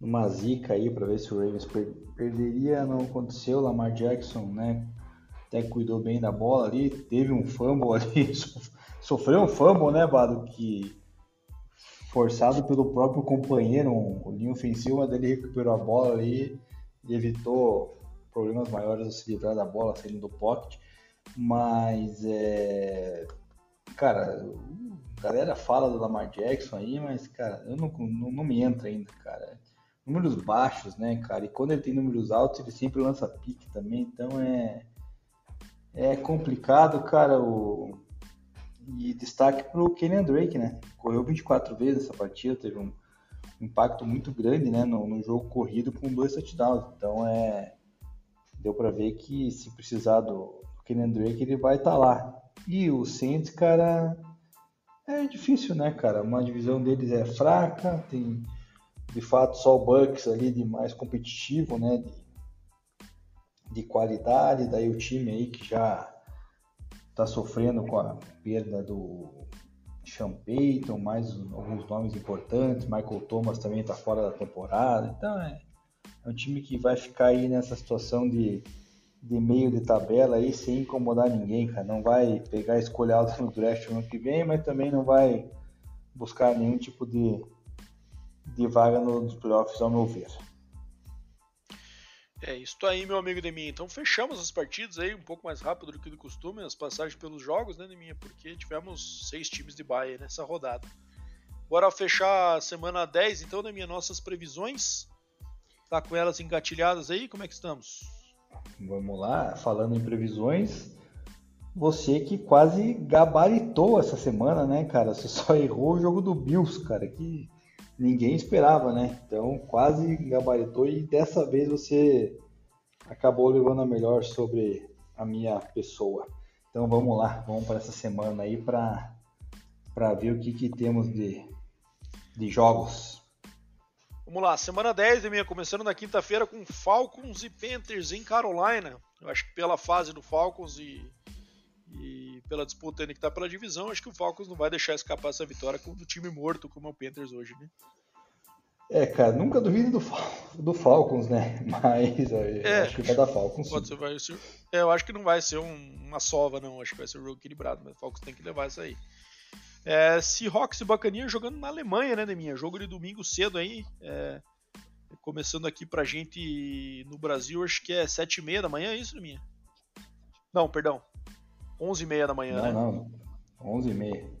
uma zica aí para ver se o Ravens per perderia, não aconteceu. Lamar Jackson, né? Até cuidou bem da bola ali, teve um fumble ali, sofreu um fumble, né, Bado? Que forçado pelo próprio companheiro, um, linha ofensivo, mas ele recuperou a bola ali e evitou problemas maiores ao se livrar da bola saindo do pocket. Mas, é, cara, a galera fala do Lamar Jackson aí, mas, cara, eu não, não, não, me entra ainda, cara. Números baixos, né, cara? E quando ele tem números altos, ele sempre lança pique também, então é. É complicado, cara. O... E destaque pro Kenyan Drake, né? Correu 24 vezes essa partida, teve um impacto muito grande, né, no, no jogo corrido com dois touchdowns. Então é. Deu para ver que se precisar do Kenyan Drake, ele vai estar tá lá. E o Saints, cara, é difícil, né, cara? Uma divisão deles é fraca, tem de fato só o Bucks ali de mais competitivo, né? De, de qualidade, daí o time aí que já está sofrendo com a perda do Sean Payton, mais alguns nomes importantes, Michael Thomas também está fora da temporada, então é, é um time que vai ficar aí nessa situação de de meio de tabela aí sem incomodar ninguém, cara. Não vai pegar escolha alta no draft no ano que vem, mas também não vai buscar nenhum tipo de, de vaga nos playoffs, ao meu ver. É isso aí, meu amigo Deminha. Então fechamos as partidas aí um pouco mais rápido do que do costume, as passagens pelos jogos, né, Deminha? Porque tivemos seis times de baia nessa rodada. Bora fechar a semana 10, então, Deminha, nossas previsões. Tá com elas engatilhadas aí? Como é que estamos? Vamos lá, falando em previsões, você que quase gabaritou essa semana, né, cara? Você só errou o jogo do Bills, cara, que ninguém esperava, né? Então, quase gabaritou e dessa vez você acabou levando a melhor sobre a minha pessoa. Então, vamos lá, vamos para essa semana aí para para ver o que, que temos de, de jogos. Vamos lá, semana 10 minha, começando na quinta-feira com Falcons e Panthers em Carolina. Eu acho que pela fase do Falcons e, e pela disputa que está pela divisão, acho que o Falcons não vai deixar escapar essa vitória com o time morto como é o Panthers hoje, né? É, cara, nunca duvido do, do Falcons, né? Mas é, acho que vai dar Falcons. Pode ser, vai ser, é, eu acho que não vai ser um, uma sova, não. Acho que vai ser um jogo equilibrado, mas o Falcons tem que levar isso aí. É, Seahawks e Buccaneers jogando na Alemanha, né, Deminha? Jogo de domingo cedo aí. É, começando aqui pra gente no Brasil, acho que é 7h30 da manhã, é isso, Deminha? Não, perdão. 11h30 da manhã, não, né? Não, 11h30.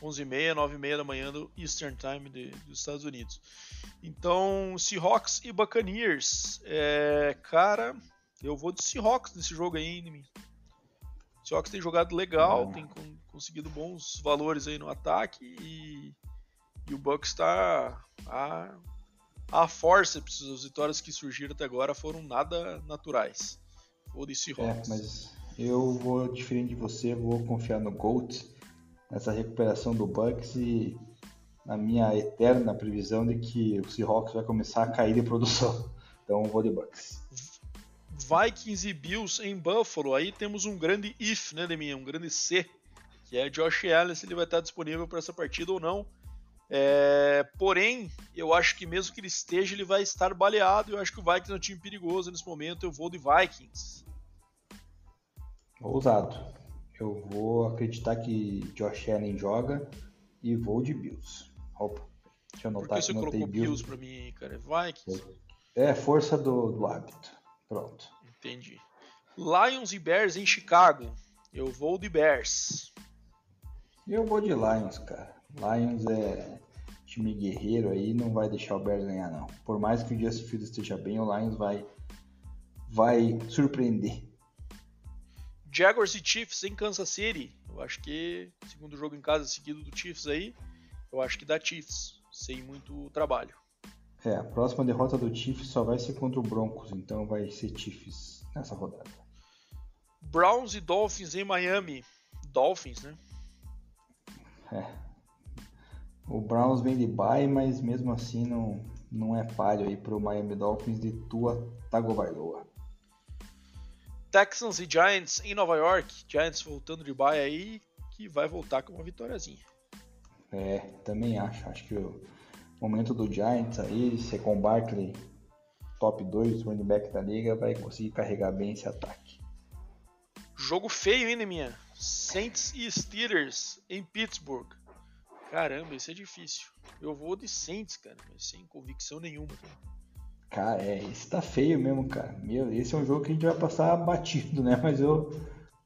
11h30, 9h30 da manhã do Eastern Time de, dos Estados Unidos. Então, Seahawks e Buccaneers. É, cara, eu vou de Seahawks nesse jogo aí, hein, O Seahawks tem jogado legal, tem conseguido bons valores aí no ataque e, e o Bucks está a, a forceps. As vitórias que surgiram até agora foram nada naturais. Vou de Seahawks. É, mas eu vou, diferente de você, vou confiar no Gold nessa recuperação do Bucks e na minha eterna previsão de que o Seahawks vai começar a cair de produção. Então vou de Bucks. Vikings e Bills em Buffalo. Aí temos um grande if, né, Deminha? Um grande C, que é Josh Allen, se ele vai estar disponível para essa partida ou não. É, porém, eu acho que mesmo que ele esteja, ele vai estar baleado. Eu acho que o Vikings é um time perigoso nesse momento. Eu vou de Vikings. Ousado. Eu vou acreditar que Josh Allen joga e vou de Bills. Opa, deixa eu anotar Por que você colocou Bills, Bills pra mim, cara? Vikings? É, força do, do hábito. Pronto. Entendi. Lions e Bears em Chicago. Eu vou de Bears. Eu vou de Lions, cara. Lions é time guerreiro aí, não vai deixar o Bears ganhar, não. Por mais que o Justin Fields esteja bem, o Lions vai, vai surpreender. Jaguars e Chiefs em Kansas City. Eu acho que, segundo jogo em casa seguido do Chiefs aí, eu acho que dá Chiefs, sem muito trabalho. É, a próxima derrota do Chiefs só vai ser contra o Broncos, então vai ser Chiefs nessa rodada. Browns e Dolphins em Miami. Dolphins, né? É. O Browns vem de bye, mas mesmo assim não, não é palho aí pro Miami Dolphins de Tua Tagovailoa. Texans e Giants em Nova York. Giants voltando de baia aí, que vai voltar com uma vitóriazinha. É, também acho. Acho que o momento do Giants aí, ser com Barkley top 2 running back da liga, vai conseguir carregar bem esse ataque. Jogo feio ainda, minha. Saints e Steelers em Pittsburgh. Caramba, isso é difícil. Eu vou de Saints, cara, mas sem convicção nenhuma. Cara. Cara, é, esse tá feio mesmo, cara. Meu, esse é um jogo que a gente vai passar batido, né? Mas eu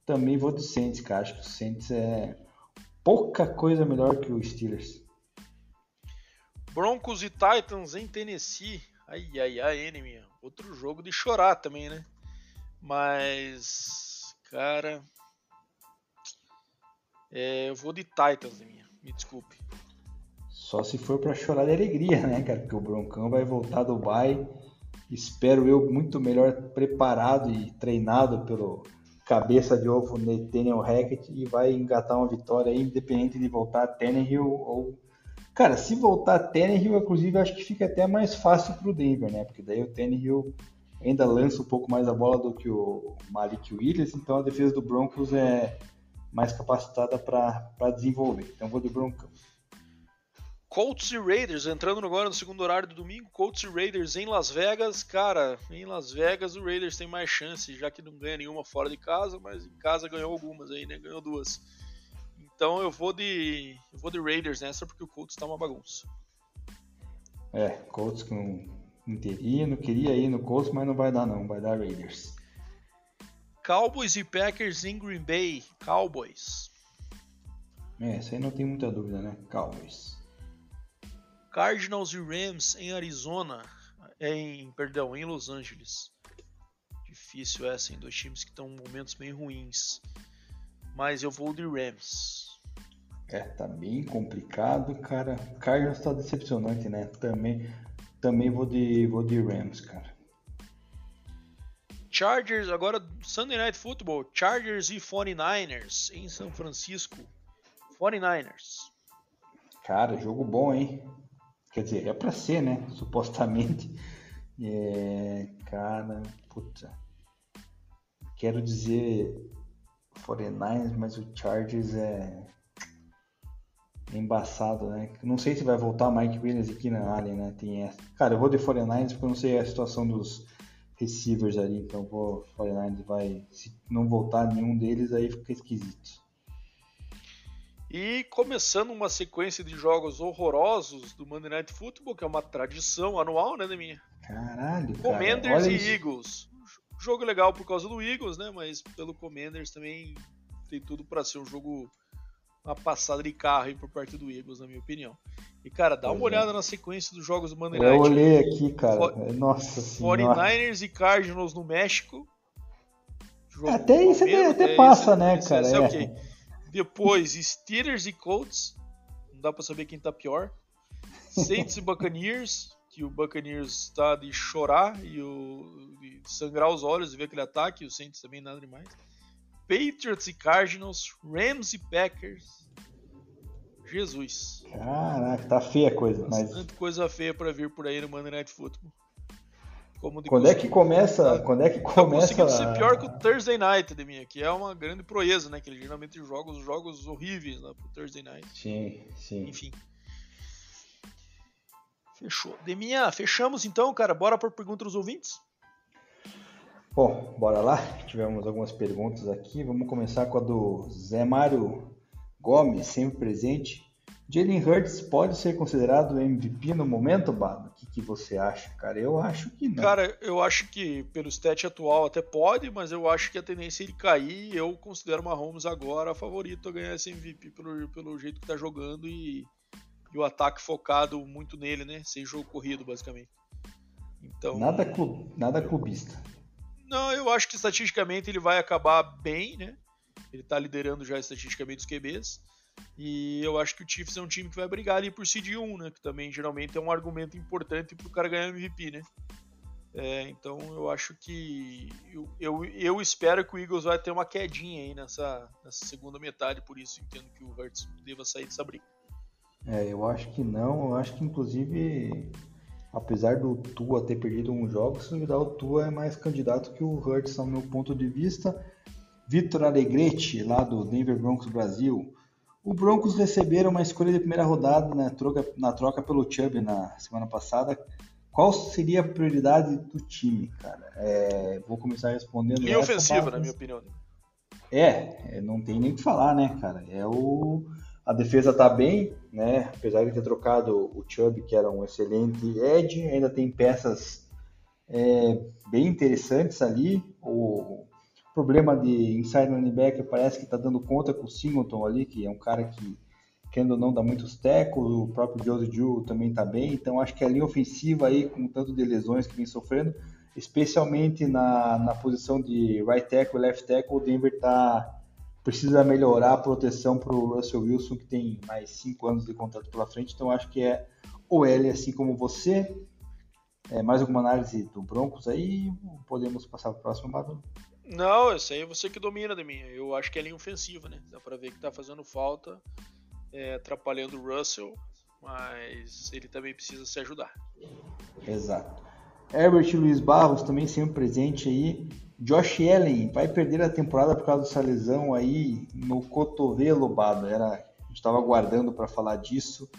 também vou do Saints, cara. Acho que o Saints é pouca coisa melhor que o Steelers. Broncos e Titans em Tennessee. Ai, ai, ai, enemy. Outro jogo de chorar também, né? Mas, cara, é, eu vou de Titans, minha. Me desculpe. Só se for para chorar de alegria, né, cara? Porque o Broncão vai voltar do Dubai. Espero eu muito melhor preparado e treinado pelo cabeça de ovo Nathaniel Hackett e vai engatar uma vitória aí, independente de voltar a Tannehill ou... Cara, se voltar a Tannehill, inclusive, acho que fica até mais fácil pro Denver, né? Porque daí o Tannehill ainda lança um pouco mais a bola do que o Malik Williams, então a defesa do Broncos é mais capacitada para desenvolver. Então vou do Broncos. Colts e Raiders entrando agora no segundo horário do domingo. Colts e Raiders em Las Vegas. Cara, em Las Vegas o Raiders tem mais chance, já que não ganha nenhuma fora de casa, mas em casa ganhou algumas aí, né? Ganhou duas. Então eu vou de eu vou de Raiders nessa porque o Colts tá uma bagunça. É, Colts com interino, queria ir no Colts, mas não vai dar não, vai dar Raiders. Cowboys e Packers em Green Bay. Cowboys. É, isso aí não tem muita dúvida, né? Cowboys. Cardinals e Rams em Arizona, em perdão, em Los Angeles. Difícil essa em dois times que estão em momentos bem ruins. Mas eu vou de Rams. É, tá bem complicado, cara. Cardinals tá decepcionante, né? Também, também vou de vou de Rams, cara. Chargers, agora Sunday Night Football, Chargers e 49ers em São Francisco. 49ers. Cara, jogo bom, hein? Quer dizer, é para ser, né? Supostamente. É, cara, puta. Quero dizer 49ers, mas o Chargers é embaçado, né? Não sei se vai voltar Mike Williams e Keenan Allen, né? Tem essa. Cara, eu vou de 49ers porque eu não sei a situação dos receivers ali, então vou 49ers vai se não voltar nenhum deles aí fica esquisito. E começando uma sequência de jogos horrorosos do Monday Night Football, que é uma tradição anual, né, minha? Caralho, cara. Commanders e isso. Eagles. Jogo legal por causa do Eagles, né? Mas pelo Commanders também tem tudo para ser um jogo uma passada de carro aí por parte do Eagles, na minha opinião. E, cara, dá uma olhada na sequência dos jogos do Monday Night. Eu olhei aqui, cara. For, Nossa senhora. 49ers e Cardinals no México. Jogo até isso até, até passa, né, cara? Esse é, é. Okay. Depois, Steelers e Colts. Não dá pra saber quem tá pior. Saints e Buccaneers. Que o Buccaneers tá de chorar e, o, de sangrar os olhos e ver aquele ataque. O Saints também nada demais. Patriots e Cardinals. Rams e Packers. Jesus. Caraca, tá feia a coisa. Bastante mas... coisa feia para vir por aí no Monday Night Football. Quando é que começa? Tá, quando é que tá começa? Tá conseguindo ser pior que o Thursday Night, de minha, que é uma grande proeza, né? Que ele geralmente joga os jogos horríveis lá pro Thursday Night. Sim, sim. Enfim. Fechou. Deminha, fechamos então, cara. Bora para pergunta dos ouvintes? Bom, bora lá. Tivemos algumas perguntas aqui. Vamos começar com a do Zé Mário Gomes, sempre presente. Jalen Hurts pode ser considerado MVP no momento, Bado? O que, que, você acha, cara? Eu acho que não. Cara, eu acho que pelo stat atual até pode, mas eu acho que a tendência é ele cair. Eu considero o Mahomes agora favorito a ganhar esse MVP pelo, pelo jeito que tá jogando e, e o ataque focado muito nele, né? Sem jogo corrido, basicamente. Então, nada, club, nada clubista. Não, eu acho que estatisticamente ele vai acabar bem, né? Ele tá liderando já estatisticamente os QBs. E eu acho que o Chiefs é um time que vai brigar ali por seed 1, né? Que também geralmente é um argumento importante pro cara ganhar MVP, né? É, então eu acho que. Eu, eu, eu, espero que o Eagles vai ter uma quedinha aí nessa, nessa segunda metade, por isso entendo que o Hurts deva sair dessa briga. É, eu acho que não. Eu acho que inclusive, apesar do Tua ter perdido um jogo, se duvidar, o Tua é mais candidato que o Hurts, no meu ponto de vista. Vitor Alegrete, lá do Denver Broncos Brasil. O Broncos receberam uma escolha de primeira rodada na troca, na troca pelo Chubb na semana passada. Qual seria a prioridade do time, cara? É, vou começar respondendo. Linha ofensiva, mas... na minha opinião. É, é, não tem nem o que falar, né, cara? É o a defesa tá bem, né? Apesar de ter trocado o Chubb, que era um excelente edge, ainda tem peças é, bem interessantes ali. O problema de inside linebacker parece que está dando conta com o Singleton ali, que é um cara que, querendo ou não, dá muitos tecos, o próprio Josie Ju também está bem, então acho que a linha ofensiva aí, com tanto de lesões que vem sofrendo, especialmente na, na posição de right tackle e left tackle, o Denver tá, precisa melhorar a proteção para o Russell Wilson, que tem mais cinco anos de contrato pela frente, então acho que é o L, assim como você. É, mais alguma análise do Broncos aí? Podemos passar para o próximo, Bado? Não, isso aí é você que domina de mim. Eu acho que é linha ofensiva, né? Dá pra ver que tá fazendo falta, é, atrapalhando o Russell, mas ele também precisa se ajudar. Exato. Herbert Luiz Barros também sempre presente aí. Josh Allen vai perder a temporada por causa dessa lesão aí no cotovelo, Bado. Era, a gente estava aguardando para falar disso.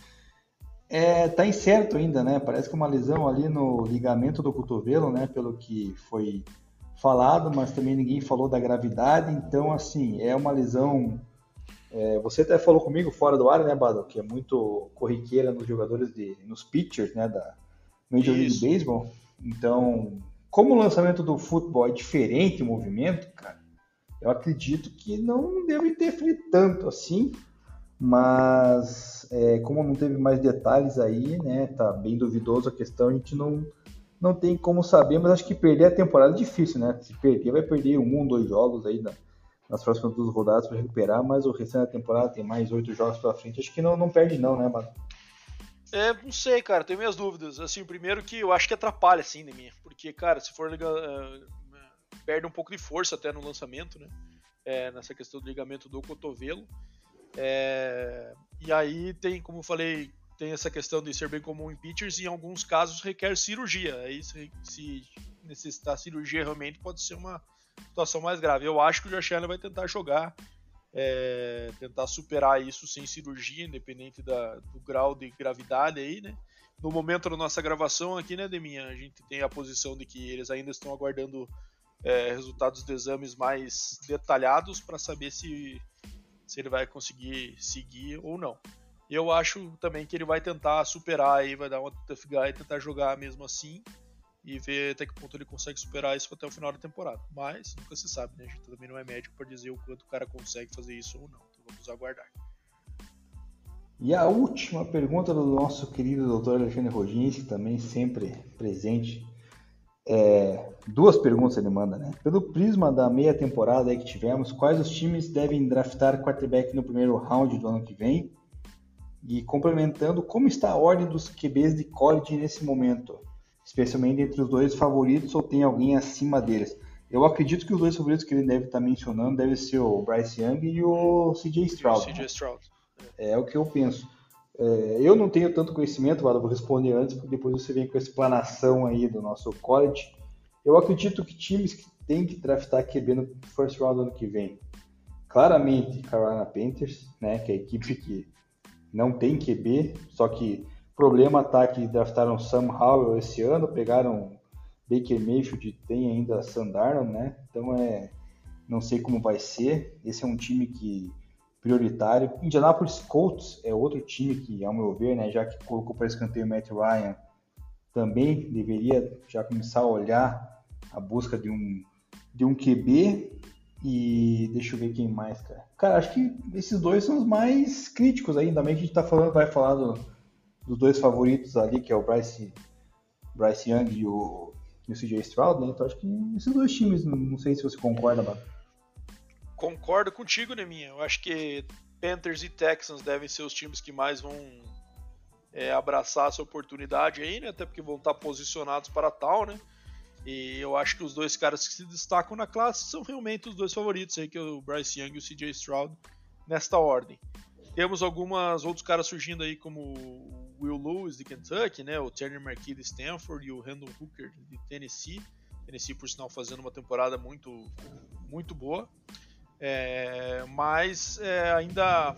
É, tá incerto ainda, né? Parece que é uma lesão ali no ligamento do cotovelo, né? Pelo que foi falado, mas também ninguém falou da gravidade. Então, assim, é uma lesão. É, você até falou comigo fora do ar, né, Bado, que é muito corriqueira nos jogadores de, nos pitchers, né, da Major League Baseball. Então, como o lançamento do futebol é diferente o movimento, cara, eu acredito que não deve interferir tanto assim. Mas é, como não teve mais detalhes aí, né, tá bem duvidoso a questão, a gente não não tem como saber, mas acho que perder a temporada é difícil, né? Se perder, vai perder um, dois jogos aí na, nas próximas duas rodadas para recuperar, mas o restante da temporada tem mais oito jogos pela frente. Acho que não, não perde, não, né, mano? É, não sei, cara, tenho minhas dúvidas. Assim, primeiro que eu acho que atrapalha, assim, de mim. Porque, cara, se for uh, perde um pouco de força até no lançamento, né? É, nessa questão do ligamento do cotovelo. É, e aí tem, como eu falei, tem essa questão de ser bem comum em pitchers e em alguns casos requer cirurgia. Aí se, se necessitar cirurgia realmente pode ser uma situação mais grave. Eu acho que o Josh Allen vai tentar jogar, é, tentar superar isso sem cirurgia, independente da, do grau de gravidade aí, né? No momento da nossa gravação aqui, né, Deminha, a gente tem a posição de que eles ainda estão aguardando é, resultados de exames mais detalhados para saber se se ele vai conseguir seguir ou não. Eu acho também que ele vai tentar superar aí, vai dar uma tough guy, tentar jogar mesmo assim e ver até que ponto ele consegue superar isso até o final da temporada. Mas nunca se sabe, né? A gente também não é médico para dizer o quanto o cara consegue fazer isso ou não. Então vamos aguardar. E a última pergunta do nosso querido Dr. Alexandre Rodins, também sempre presente. É, duas perguntas ele manda, né? Pelo prisma da meia temporada que tivemos, quais os times devem draftar quarterback no primeiro round do ano que vem? E complementando, como está a ordem dos QBs de college nesse momento? Especialmente entre os dois favoritos ou tem alguém acima deles? Eu acredito que os dois favoritos que ele deve estar mencionando devem ser o Bryce Young e o CJ Stroud. CJ Stroud. É o que eu penso. É, eu não tenho tanto conhecimento, Vado, vou responder antes, porque depois você vem com a explanação aí do nosso college. Eu acredito que times que têm que draftar QB no first round ano que vem, claramente Carolina Panthers, né, que é a equipe que não tem QB, só que o problema tá que draftaram Sam Howell esse ano, pegaram Baker Mayfield, tem ainda Sandarno, né? Então é, não sei como vai ser. Esse é um time que prioritário. Indianapolis Colts é outro time que, ao meu ver, né, já que colocou para escanteio o Matt Ryan, também deveria já começar a olhar a busca de um, de um QB. E deixa eu ver quem mais, cara. Cara, acho que esses dois são os mais críticos ainda. Também que a gente tá falando, vai falar do, dos dois favoritos ali, que é o Bryce, Bryce Young e o, e o CJ Stroud, né? Então acho que esses dois times, não, sei se você concorda, Bato concordo contigo, Neminha. Eu acho que Panthers e Texans devem ser os times que mais vão é, abraçar essa oportunidade aí, né? Até porque vão estar posicionados para tal, né? E eu acho que os dois caras que se destacam na classe são realmente os dois favoritos aí, que é o Bryce Young e o CJ Stroud, nesta ordem. Temos alguns outros caras surgindo aí, como o Will Lewis de Kentucky, né? O Turner McKee de Stanford e o Randall Hooker de Tennessee. Tennessee, por sinal, fazendo uma temporada muito, muito boa. É, mas é, ainda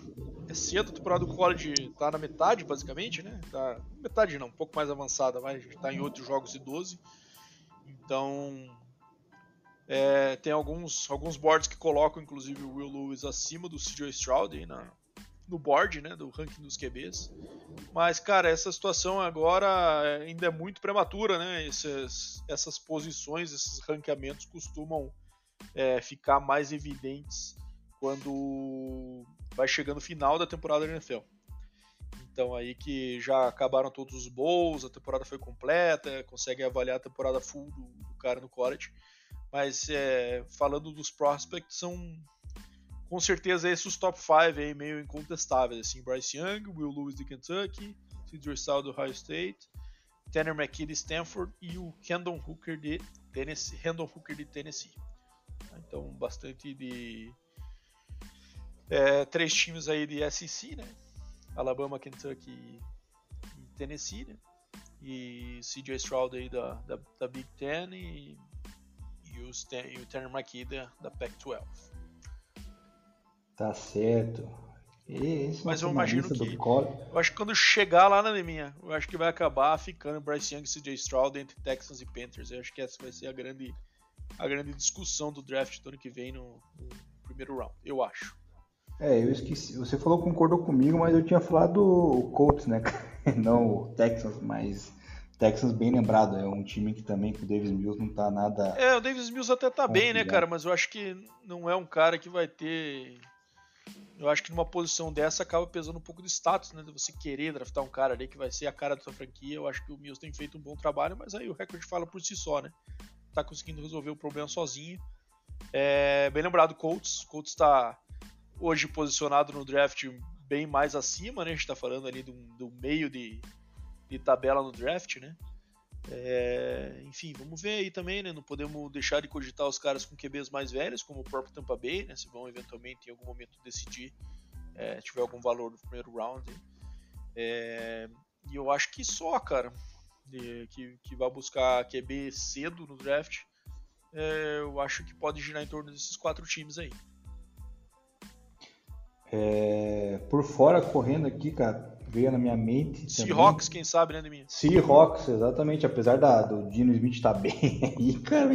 é cedo, a temporada do college está na metade, basicamente, né? Tá, metade não, um pouco mais avançada, mas está em outros jogos de 12. Então, é, tem alguns, alguns boards que colocam, inclusive, o Will Lewis acima do CJ Stroud aí na, no board, né, do ranking dos QBs. Mas, cara, essa situação agora ainda é muito prematura, né? Essas, essas posições, esses ranqueamentos costumam é, ficar mais evidentes quando vai chegando o final da temporada da NFL. Então aí que já acabaram todos os bowls, a temporada foi completa, consegue avaliar a temporada full do, do cara no college. Mas é, falando dos prospects, são com certeza esses top 5 aí meio incontestáveis. Assim, Bryce Young, Will Lewis de Kentucky, Cedric Stroud do Ohio State, Tanner McKee de Stanford e o Kendon Hooker de Tennessee. Hooker de Tennessee. Então, bastante de. É, três times aí de SEC, né? Alabama, Kentucky e Tennessee, né? E CJ Stroud aí da, da, da Big Ten e, e, os, e o Tanner McKee da, da Pac-12. Tá certo. Esse Mas eu imagino que. Eu acho que quando chegar lá na minha, eu acho que vai acabar ficando Bryce Young e CJ Stroud entre Texans e Panthers. Eu acho que essa vai ser a grande a grande discussão do draft do ano que vem no, no primeiro round, eu acho. É, eu esqueci. Você falou concordou comigo, mas eu tinha falado o Colts, né? Não o Texans, mas Texans bem lembrado, é um time que também com o Davis Mills não tá nada. É, o Davis Mills até tá bem, né, cara? Mas eu acho que não é um cara que vai ter. Eu acho que numa posição dessa acaba pesando um pouco de status, né? De você querer draftar um cara ali que vai ser a cara da sua franquia. Eu acho que o Mills tem feito um bom trabalho, mas aí o recorde fala por si só, né? tá conseguindo resolver o problema sozinho. É, bem lembrado, Colts. Colts está hoje posicionado no draft bem mais acima, né? A gente está falando ali do, do meio de, de, tabela no draft, né? É, enfim, vamos ver aí também, né? Não podemos deixar de cogitar os caras com QBs mais velhos, como o próprio Tampa Bay, né? Se vão eventualmente em algum momento decidir é, tiver algum valor no primeiro round. É, e eu acho que só, cara que, que vai buscar QB cedo no draft, é, eu acho que pode girar em torno desses quatro times aí. É, por fora, correndo aqui, cara, veio na minha mente. Seahawks, quem sabe, né, Deminha? Seahawks, exatamente. Apesar da, do Dino Smith estar tá bem aí, cara,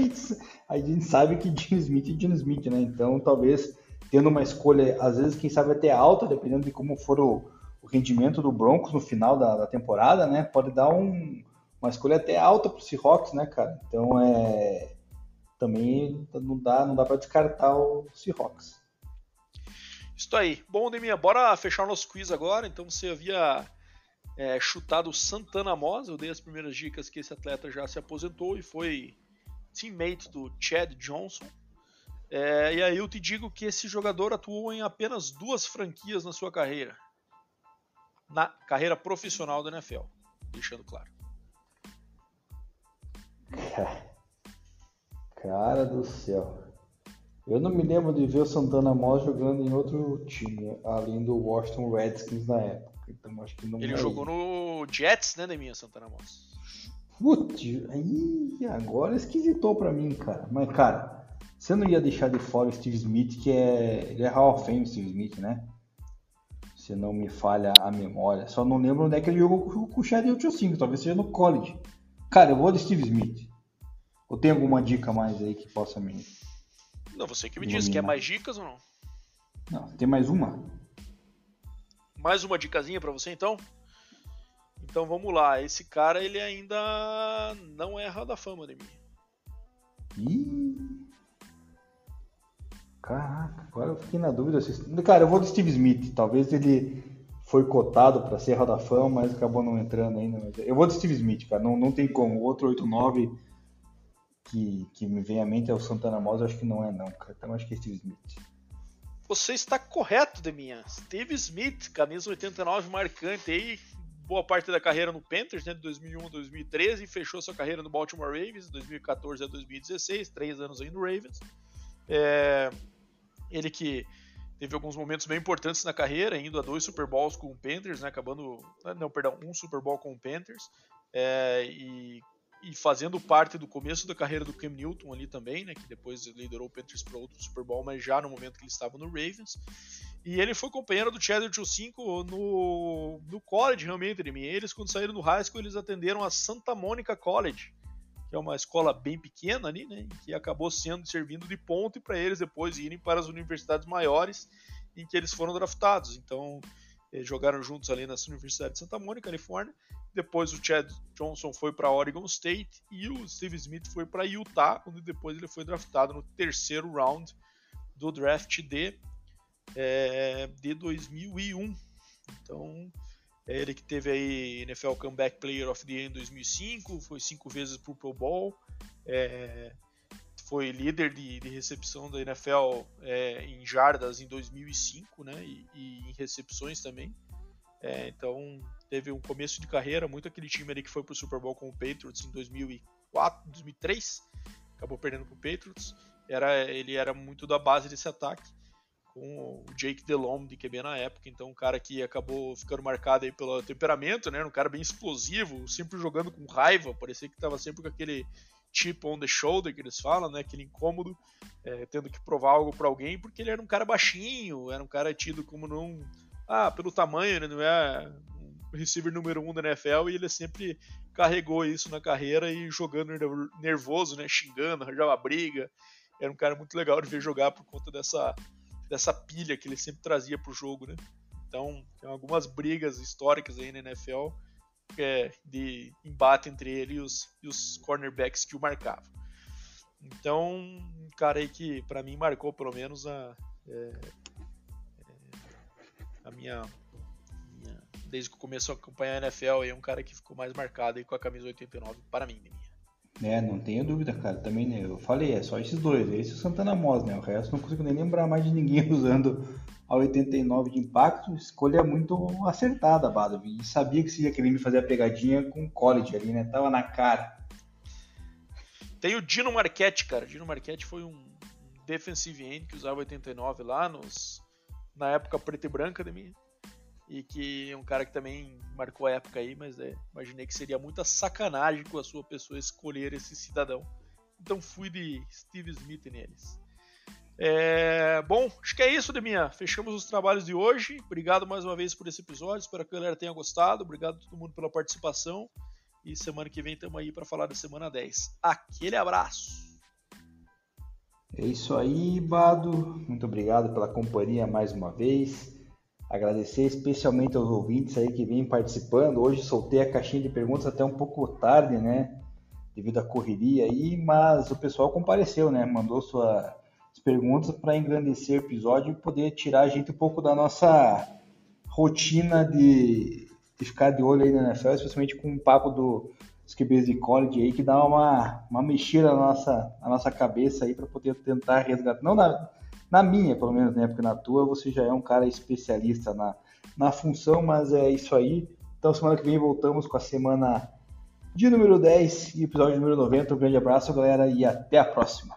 a gente sabe que Dino Smith é Dino Smith, né? Então talvez tendo uma escolha, às vezes, quem sabe até alta, dependendo de como for o, o rendimento do Broncos no final da, da temporada, né? Pode dar um, uma escolha até alta para o Seahawks, né, cara? Então é também não dá, não dá para descartar o Seahawks. Isso aí. Bom, Deminha, bora fechar o nosso quiz agora. Então você havia é, chutado Santana Moss. Eu dei as primeiras dicas que esse atleta já se aposentou e foi teammate do Chad Johnson. É, e aí eu te digo que esse jogador atuou em apenas duas franquias na sua carreira. Na carreira profissional da NFL. Deixando claro. Cara do céu. Eu não me lembro de ver o Santana Moss jogando em outro time, além do Washington Redskins na época. Então acho que não Ele jogou no Jets, né, Neminha Santana Moss? Putz, aí agora esquisitou pra mim, cara. Mas, cara, você não ia deixar de fora o Steve Smith, que é. Ele é Hall of Fame, Steve Smith, né? Se não me falha a memória. Só não lembro onde é que ele jogou com o Chad 85, talvez seja no college. Cara, eu vou de Steve Smith. Ou tem alguma dica mais aí que possa me não, você que me diz. Quer mais dicas ou não? Não, tem mais uma. Mais uma dicasinha para você então? Então vamos lá. Esse cara ele ainda não é Hall da Fama de mim. Ih. Caraca, agora eu fiquei na dúvida. Cara, eu vou de Steve Smith. Talvez ele foi cotado para ser Hall da Fama, mas acabou não entrando ainda. Eu vou de Steve Smith, cara. Não, não tem como. O outro 89 que, que me vem à mente é o Santana Moss, acho que não é não, cara. Então acho que é Steve Smith. Você está correto, Deminha. Steve Smith, camisa 89 marcante aí, boa parte da carreira no Panthers, né, de 2001 a 2013, e fechou sua carreira no Baltimore Ravens, de 2014 a 2016, três anos aí no Ravens. É, ele que teve alguns momentos bem importantes na carreira, indo a dois Super Bowls com o Panthers, né, acabando, não, perdão, um Super Bowl com o Panthers, é, e e fazendo parte do começo da carreira do Cam Newton ali também, né, que depois liderou o Panthers para outro Super Bowl, mas já no momento que ele estava no Ravens. E ele foi companheiro do Chad 5 no, no college, realmente, e eles quando saíram do high school, eles atenderam a Santa Monica College, que é uma escola bem pequena ali, né, que acabou sendo servindo de ponte para eles depois irem para as universidades maiores em que eles foram draftados. Então, jogaram juntos ali nessa Universidade de Santa Mônica, Califórnia. Depois o Chad Johnson foi para Oregon State e o Steve Smith foi para Utah, onde depois ele foi draftado no terceiro round do draft de, é, de 2001. Então, é ele que teve aí NFL Comeback Player of the Year em 2005, foi cinco vezes pro Pro Bowl, é, foi líder de, de recepção da NFL é, em jardas em 2005, né? E, e em recepções também. É, então teve um começo de carreira muito aquele time ali que foi pro Super Bowl com o Patriots em 2004, 2003, acabou perdendo pro Patriots. Era, ele era muito da base desse ataque com o Jake Delhomme de QB na época, então um cara que acabou ficando marcado aí pelo temperamento, né? Um cara bem explosivo, sempre jogando com raiva, parecia que estava sempre com aquele chip on the shoulder que eles falam, né? Aquele incômodo, é, tendo que provar algo para alguém, porque ele era um cara baixinho, era um cara tido como não. Ah, pelo tamanho, né? Não é receiver número um da NFL e ele sempre carregou isso na carreira e jogando nervoso, né? Xingando, arranjava briga. Era um cara muito legal de ver jogar por conta dessa, dessa pilha que ele sempre trazia pro jogo, né? Então, tem algumas brigas históricas aí na NFL é, de embate entre ele e os, e os cornerbacks que o marcavam. Então, um cara aí que para mim marcou pelo menos a, é, é, a minha, minha, Desde que começou a acompanhar a NFL, é um cara que ficou mais marcado aí com a camisa 89 para mim. É, não tenho dúvida, cara. Também, né, eu falei, é só esses dois. Esse e o Santana Moss, né? O resto não consigo nem lembrar mais de ninguém usando a 89 de impacto. Escolha muito acertada, Bado. E sabia que você ia querer me fazer a pegadinha com o college ali, né? Tava na cara. Tem o Dino Marchetti, cara. Dino Marchetti foi um defensive end que usava 89 lá nos na época preta e branca da minha e que é um cara que também marcou a época aí, mas é, imaginei que seria muita sacanagem com a sua pessoa escolher esse cidadão. Então fui de Steve Smith neles. É, bom, acho que é isso, Deminha. Fechamos os trabalhos de hoje. Obrigado mais uma vez por esse episódio. Espero que a galera tenha gostado. Obrigado a todo mundo pela participação. E semana que vem estamos aí para falar da semana 10. Aquele abraço! É isso aí, Bado. Muito obrigado pela companhia mais uma vez. Agradecer especialmente aos ouvintes aí que vêm participando. Hoje soltei a caixinha de perguntas até um pouco tarde, né? Devido à correria aí, mas o pessoal compareceu, né? Mandou suas perguntas para engrandecer o episódio e poder tirar a gente um pouco da nossa rotina de, de ficar de olho aí na NFL, especialmente com o papo do os QBs de college aí, que dá uma, uma mexida na nossa, na nossa cabeça aí para poder tentar resgatar. Não na, na minha, pelo menos, né? Porque na tua você já é um cara especialista na, na função, mas é isso aí. Então, semana que vem voltamos com a semana de número 10 e episódio número 90. Um grande abraço, galera, e até a próxima.